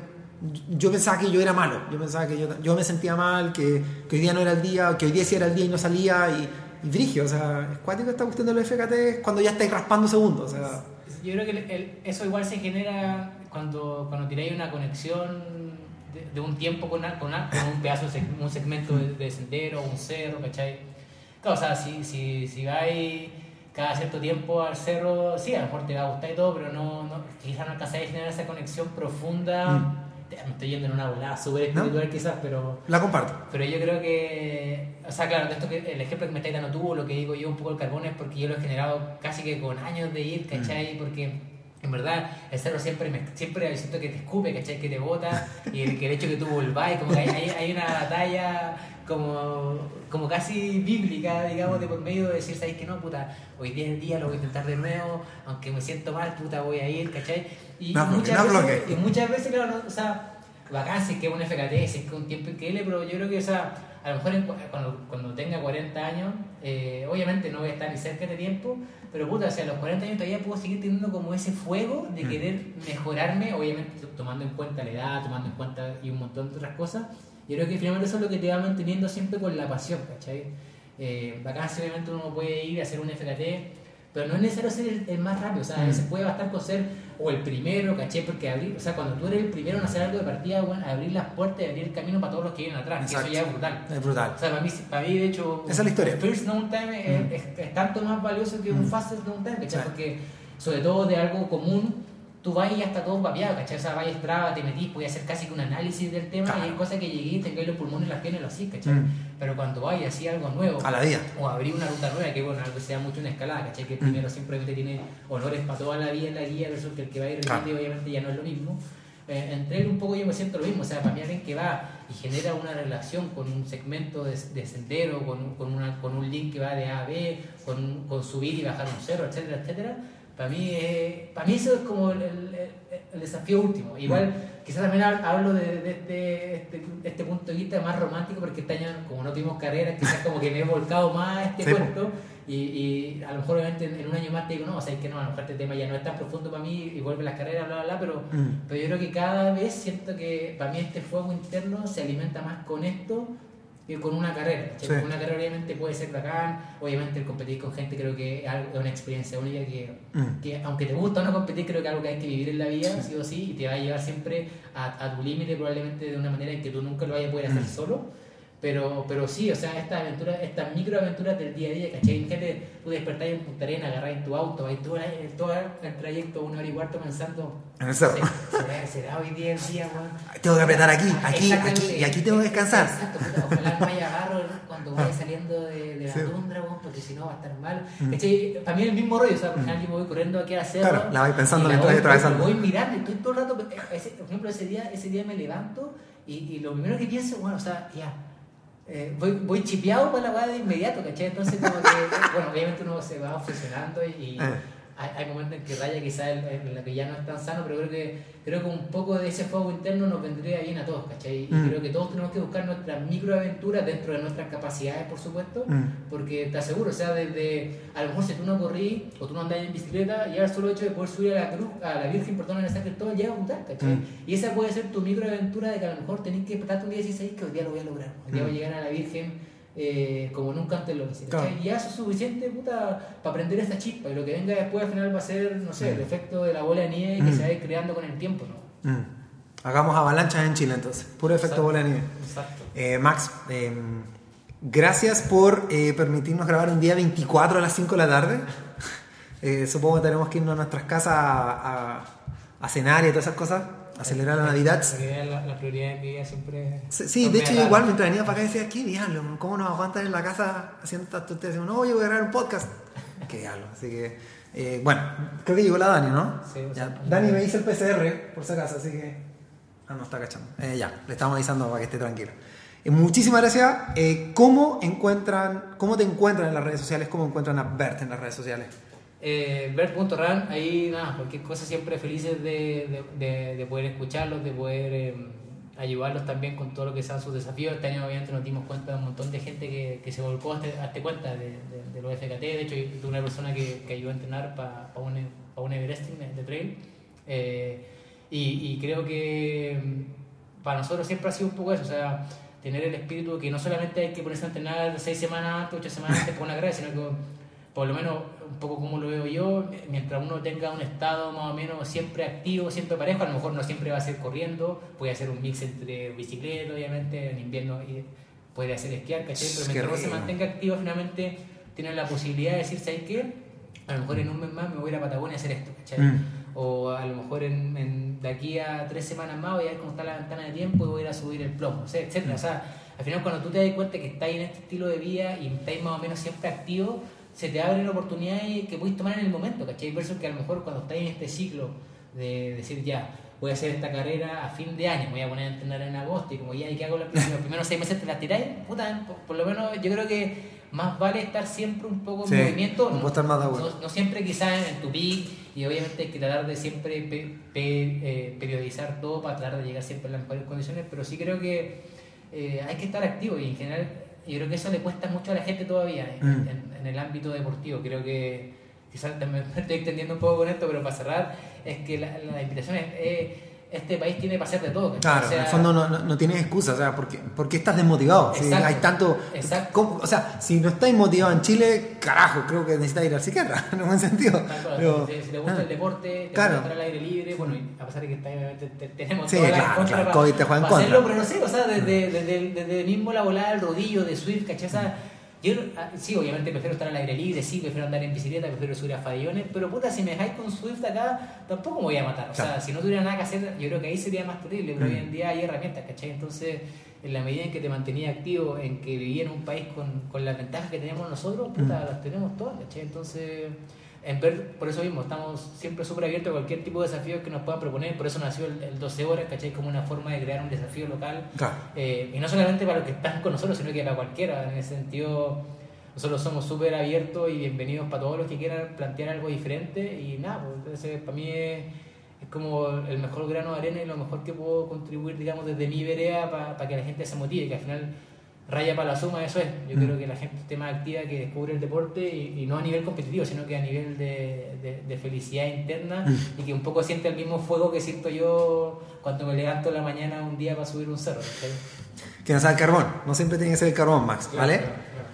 yo pensaba que yo era malo, yo pensaba que yo, yo me sentía mal, que, que hoy día no era el día, que hoy día sí era el día y no salía, y, y brigio, o sea, es cuático esta cuestión de los FKT cuando ya estáis raspando segundos, o sea, Yo creo que el- el- eso igual se genera cuando, cuando tiráis una conexión de, de un tiempo con, con, con un pedazo, un segmento de, de sendero, un cerro, ¿cachai? Claro, o sea, si, si, si vais cada cierto tiempo al cerro, sí, a lo mejor te va a gustar y todo, pero no, no, quizás no alcanzáis a generar esa conexión profunda. Mm. Me estoy yendo en una volada súper ¿No? espiritual quizás, pero... la comparto. Pero yo creo que, o sea, claro, de esto que el ejemplo que me estáis dando tú, lo que digo yo un poco el carbón es porque yo lo he generado casi que con años de ir, ¿cachai? Porque en verdad el cerro siempre, me, siempre siento que te escupe, ¿cachai? Que te bota y el, que el hecho que tú volváis, como que hay, hay, una batalla como, como casi bíblica, digamos, de por medio de decir, ¿sabéis que no, puta? Hoy día en día lo voy a intentar de nuevo, aunque me siento mal, puta, voy a ir, ¿cachai? Y, No, muchas no veces, bloquee. y muchas veces, claro, o sea, bacán si es que es un FKT, es que es un tiempo increíble, pero yo creo que, o sea, a lo mejor en cu- cuando, cuando tenga 40 años, eh, obviamente no voy a estar ni cerca de tiempo, pero puta, o sea, a los 40 años todavía puedo seguir teniendo como ese fuego de Mm. querer mejorarme, obviamente tomando en cuenta la edad, tomando en cuenta y un montón de otras cosas. Yo creo que finalmente eso es lo que te va manteniendo siempre con la pasión, ¿cachai? Eh, si obviamente uno puede ir a hacer un FKT, pero no es necesario ser el, el más rápido, o sea, Mm. se puede bastar con ser o el primero, ¿cachai? Porque abrir, o sea, cuando tú eres el primero en hacer algo de partida, bueno, abrir las puertas y abrir el camino para todos los que vienen atrás, que eso Exacto. ya es brutal. Es brutal. O sea, para mí, para mí de hecho, Esa es la historia. First Known Time es, Mm. es- es tanto más valioso que un. Fastest Known Time, ¿cachai? Sí. Porque, sobre todo de algo común, tú vas y ya está todo papeado, ¿cachai? O sea, vas a te metís, puedes hacer casi que un análisis del tema Claro. y hay cosas que llegué, tengáis los pulmones, las piernas lo así, ¿cachai? Mm. Pero cuando vas y así algo nuevo, A la vida. o abrir una ruta nueva, que bueno, algo que sea mucho una escalada, ¿cachai? Que Mm. primero simplemente tiene honores para toda la vida en la guía, versus que el que va a ir Claro. obviamente ya no es lo mismo. Eh, entre él un poco yo me siento lo mismo, o sea, para mí alguien que va y genera una relación con un segmento de, de sendero, con un, con, una, con un link que va de A a B, con, con subir y bajar un cerro, etcétera, etcétera, para mí, eh, para mí eso es como el, el- el desafío último. Igual, quizás también hab- hablo de, de este, este, punto de vista más romántico, porque este año, como no tuvimos carreras, quizás como que me he volcado más a este Sí, po. cuento. Y, y a lo mejor obviamente en, en un año más te digo, no, o sea, es que no, a lo mejor este tema ya no es tan profundo para mí y vuelve las carreras, bla, bla, bla, pero, Mm. pero yo creo que cada vez siento que para mí este fuego interno se alimenta más con esto con una carrera. Porque Una carrera obviamente puede ser bacán, obviamente el competir con gente creo que es una experiencia única que, Mm. que aunque te gusta o no competir, creo que es algo que hay que vivir en la vida, sí o sí, y te va a llevar siempre a, a tu límite probablemente de una manera en que tú nunca lo vayas a poder hacer Mm. solo. Pero, pero sí, o sea, estas aventuras, estas microaventuras del día a día, ¿cachai? Gente, tú despertás en Punta Arena, agarrás tu auto, vais todo, todo el trayecto, una hora y cuarto pensando, En el cerro. "Se- ¿será, será hoy día el día, weón? Tengo que apretar aquí, aquí, aquí, y aquí tengo que descansar. Exacto, puta, ojalá no haya barro cuando vaya saliendo de, de la Sí. tundra, weón, porque si no va a estar mal. Mm. ¿Cachai? Para mí es el mismo rollo, o sea, por ejemplo, yo me voy corriendo aquí a hacer. Claro, la vais pensando mientras vais atravesando. Voy mirando, y estoy todo el rato, ese- por ejemplo, ese día, ese día me levanto y, y lo primero que pienso, bueno, o sea, ya, eh, voy, voy chipeado para la weá de inmediato, ¿cachai? Entonces, como que, *laughs* bueno, obviamente uno se va obsesionando y, Eh. Hay, hay momentos en que raya quizás en, en la que ya no es tan sano, pero creo que, creo que un poco de ese fuego interno nos vendría bien a todos, ¿cachai? Y Mm. creo que todos tenemos que buscar nuestras microaventuras dentro de nuestras capacidades, por supuesto, Mm. porque te aseguro, o sea, desde, a lo mejor si tú no corrí o tú no andas en bicicleta, ya el solo hecho de poder subir a la cruz, a la Virgen, perdón, en el San Cristóbal, ya es brutal, ¿cachai? Mm. Y esa puede ser tu microaventura de que a lo mejor tenés que despertarte un día y decir, "¿Sabes que hoy día lo voy a lograr, hoy día voy a llegar a la Virgen eh, como nunca antes lo hice, Claro. Y ya eso es suficiente, puta, para prender esta chispa, y lo que venga después al final va a ser, no sé, el Mm. efecto de la bola de nieve que Mm. se va a ir creando con el tiempo, ¿no? Mm. Hagamos avalanchas en Chile entonces. Puro efecto Exacto. bola de nieve. Exacto. Eh, Max, eh, gracias por permitirnos grabar un día 24 a las 5 de la tarde. *laughs* Supongo que tenemos que irnos a nuestras casas a, a- a cenar y todas esas cosas, a celebrar la Navidad. La, la prioridad en mi vida siempre... Sí, sí, de hecho media igual mientras venía para acá decía, qué diablo, ¿cómo nos aguantan en la casa haciendo estas tonterías? No, yo voy a grabar un podcast. *laughs* Qué diablo, así que, eh, bueno, creo que llegó la Dani, ¿no? Sí, o Ya, Dani me hizo el PCR, por si acaso, así que... Ah, no, está cachando. Eh, ya, le estamos avisando para que esté tranquila. Eh, muchísimas gracias. Eh, ¿Cómo encuentran, cómo te encuentran en las redes sociales? ¿Cómo encuentran a Bert en las redes sociales? Eh, Bert.ran, ahí nada, cualquier cosa siempre felices de, de, de- de poder escucharlos, de poder eh, ayudarlos también con todo lo que sean sus desafíos. Este año obviamente nos dimos cuenta de un montón de gente que, que se volcó a este, a este cuenta de, de, de los FKT. De hecho, tuve una persona que, que ayudó a entrenar para un, pa un Everesting de, de trail. Eh, y, y creo que mm, para nosotros siempre ha sido un poco eso, o sea, tener el espíritu que no solamente hay que ponerse a entrenar seis semanas antes, ocho semanas antes por una carrera, sino que por lo menos un poco como lo veo yo, mientras uno tenga un estado más o menos siempre activo, siempre parejo, a lo mejor no siempre va a ser corriendo, puede hacer un mix entre bicicleta, obviamente, en invierno puede hacer esquiar, ¿cachai? Pero mientras uno se mantenga activo, finalmente tiene la posibilidad de decir, ¿sabes qué? A lo mejor en un mes más me voy a ir a Patagonia a hacer esto, ¿cachai? Mm. O a lo mejor en, en- de aquí a tres semanas más voy a ver cómo está la ventana de tiempo y voy a ir a subir el plomo, sea, etcétera. O sea, al final cuando tú te das cuenta que estáis en este estilo de vida y estáis más o menos siempre activo, se te abren oportunidades que podéis tomar en el momento, ¿cachai? Versus que a lo mejor cuando estáis en este ciclo de decir ya, voy a hacer esta carrera a fin de año, voy a poner a entrenar en agosto y como ya, ¿y qué hago los primeros, seis meses te la tiráis? Puta, por, por lo menos yo creo que más vale estar siempre un poco en Sí, movimiento. no puedo estar más de acuerdo. No, no siempre quizás en tu peak y obviamente hay que tratar de siempre pe- pe- eh, periodizar todo para tratar de llegar siempre a las mejores condiciones, pero sí creo que eh, hay que estar activo y en general yo creo que eso le cuesta mucho a la gente todavía en, Mm. en- en el ámbito deportivo. Creo que quizás *laughs* me estoy extendiendo un poco con esto, pero para cerrar es que la, la invitación es, eh, este país tiene para hacer de todo. ¿cachai? Claro, O sea, en el fondo no, no, no tienes excusa, o sea, ¿por qué, por qué estás desmotivado? Si Exacto, hay tanto... exacto. O sea, si no estás motivado en Chile, carajo, creo que necesitas ir al psiquiatra, *laughs* en buen sentido. Cual, Pero- si, si te gusta ah. el deporte, te Claro. gusta estar al aire libre, bueno, y a pesar de que está, obviamente te- tenemos Sí, todas las claro, contras claro, para- COVID te juega en para hacerlo, contra. pero no sé, o sea, desde, desde, desde mismo la volada del rodillo de Swift, ¿cachai? Sea, yo, ah, sí, obviamente prefiero estar al aire libre, sí, prefiero andar en bicicleta, prefiero subir a farallones, pero puta, si me dejáis con Swift acá, tampoco me voy a matar. O sea, Claro. si no tuviera nada que hacer, yo creo que ahí sería más terrible, pero Mm. hoy en día hay herramientas, ¿cachai? Entonces, en la medida en que te mantenía activo, en que vivía en un país con, con las ventajas que tenemos nosotros, puta, Mm. las tenemos todas, ¿cachai? Entonces, en ver, por eso mismo, estamos siempre súper abiertos a cualquier tipo de desafío que nos puedan proponer, por eso nació el, el 12 horas, ¿cachai? Como una forma de crear un desafío local, Claro. eh, y no solamente para los que están con nosotros, sino que para cualquiera, en ese sentido, nosotros somos súper abiertos y bienvenidos para todos los que quieran plantear algo diferente, y nada, pues, entonces para mí es, es como el mejor grano de arena y lo mejor que puedo contribuir, digamos, desde mi vereda para que la gente se motive, que al final raya para la suma, eso es. Yo Mm. creo que la gente esté más activa, que descubre el deporte y, y no a nivel competitivo, sino que a nivel de, de- de felicidad interna Mm. y que un poco siente el mismo fuego que siento yo cuando me levanto en la mañana un día para subir un cerro. Que no sea el carbón, no siempre tiene que ser el carbón, Max, ¿vale? Claro, claro.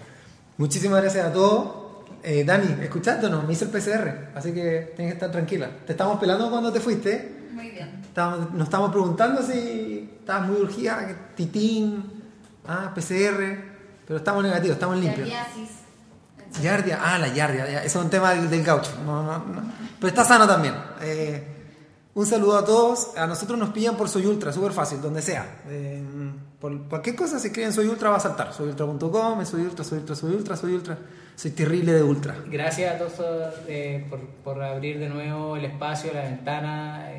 Muchísimas gracias a todos. Eh, Dani, escuchándonos, me hice el PCR, así que tienes que estar tranquila. Te estamos pelando cuando te fuiste. Muy bien. Estábamos- nos estamos preguntando si estabas muy urgida, titín, ah, PCR, pero estamos negativos, estamos limpios. Yardia, ah, la yardia, ya, eso es un tema del, del gaucho, no, no, no. pero está sano también. Eh, un saludo a todos, a nosotros nos pillan por Soy Ultra, súper fácil, donde sea. Eh, por cualquier cosa, si escriben Soy Ultra va a saltar, soyultra.com, soy ultra, soy ultra, soy ultra, soy ultra, soy terrible de ultra. Gracias a todos eh, por, por abrir de nuevo el espacio, la ventana.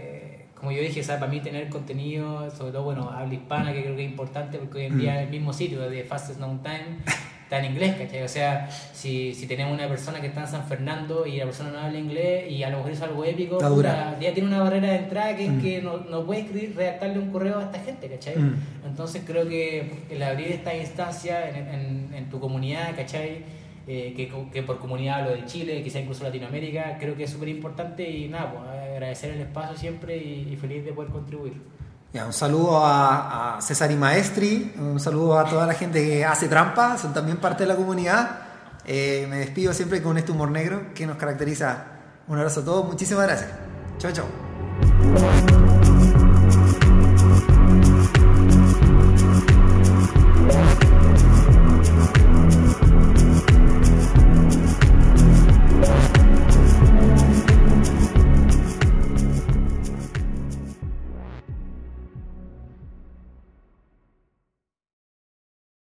Como yo dije, ¿sabes? para mí tener contenido, sobre todo, bueno, habla hispana, que creo que es importante, porque hoy en día el mismo sitio de Fastest Known Time está en inglés, ¿cachai? O sea, si, si tenemos una persona que está en San Fernando y la persona no habla inglés y a lo mejor es algo épico, ya tiene una barrera de entrada que es que no, no puede escribir, redactarle un correo a esta gente, ¿cachai? Mm. Entonces creo que el abrir esta instancia en, en- en tu comunidad, ¿cachai? Eh, que, que por comunidad hablo de Chile, quizá incluso Latinoamérica, creo que es súper importante y nada, pues agradecer el espacio siempre y, feliz de poder contribuir. Un saludo a, a César y Maestri, un saludo a toda la gente que hace trampa, son también parte de la comunidad. Eh, me despido siempre con este humor negro que nos caracteriza. Un abrazo a todos, muchísimas gracias. Chao, chao.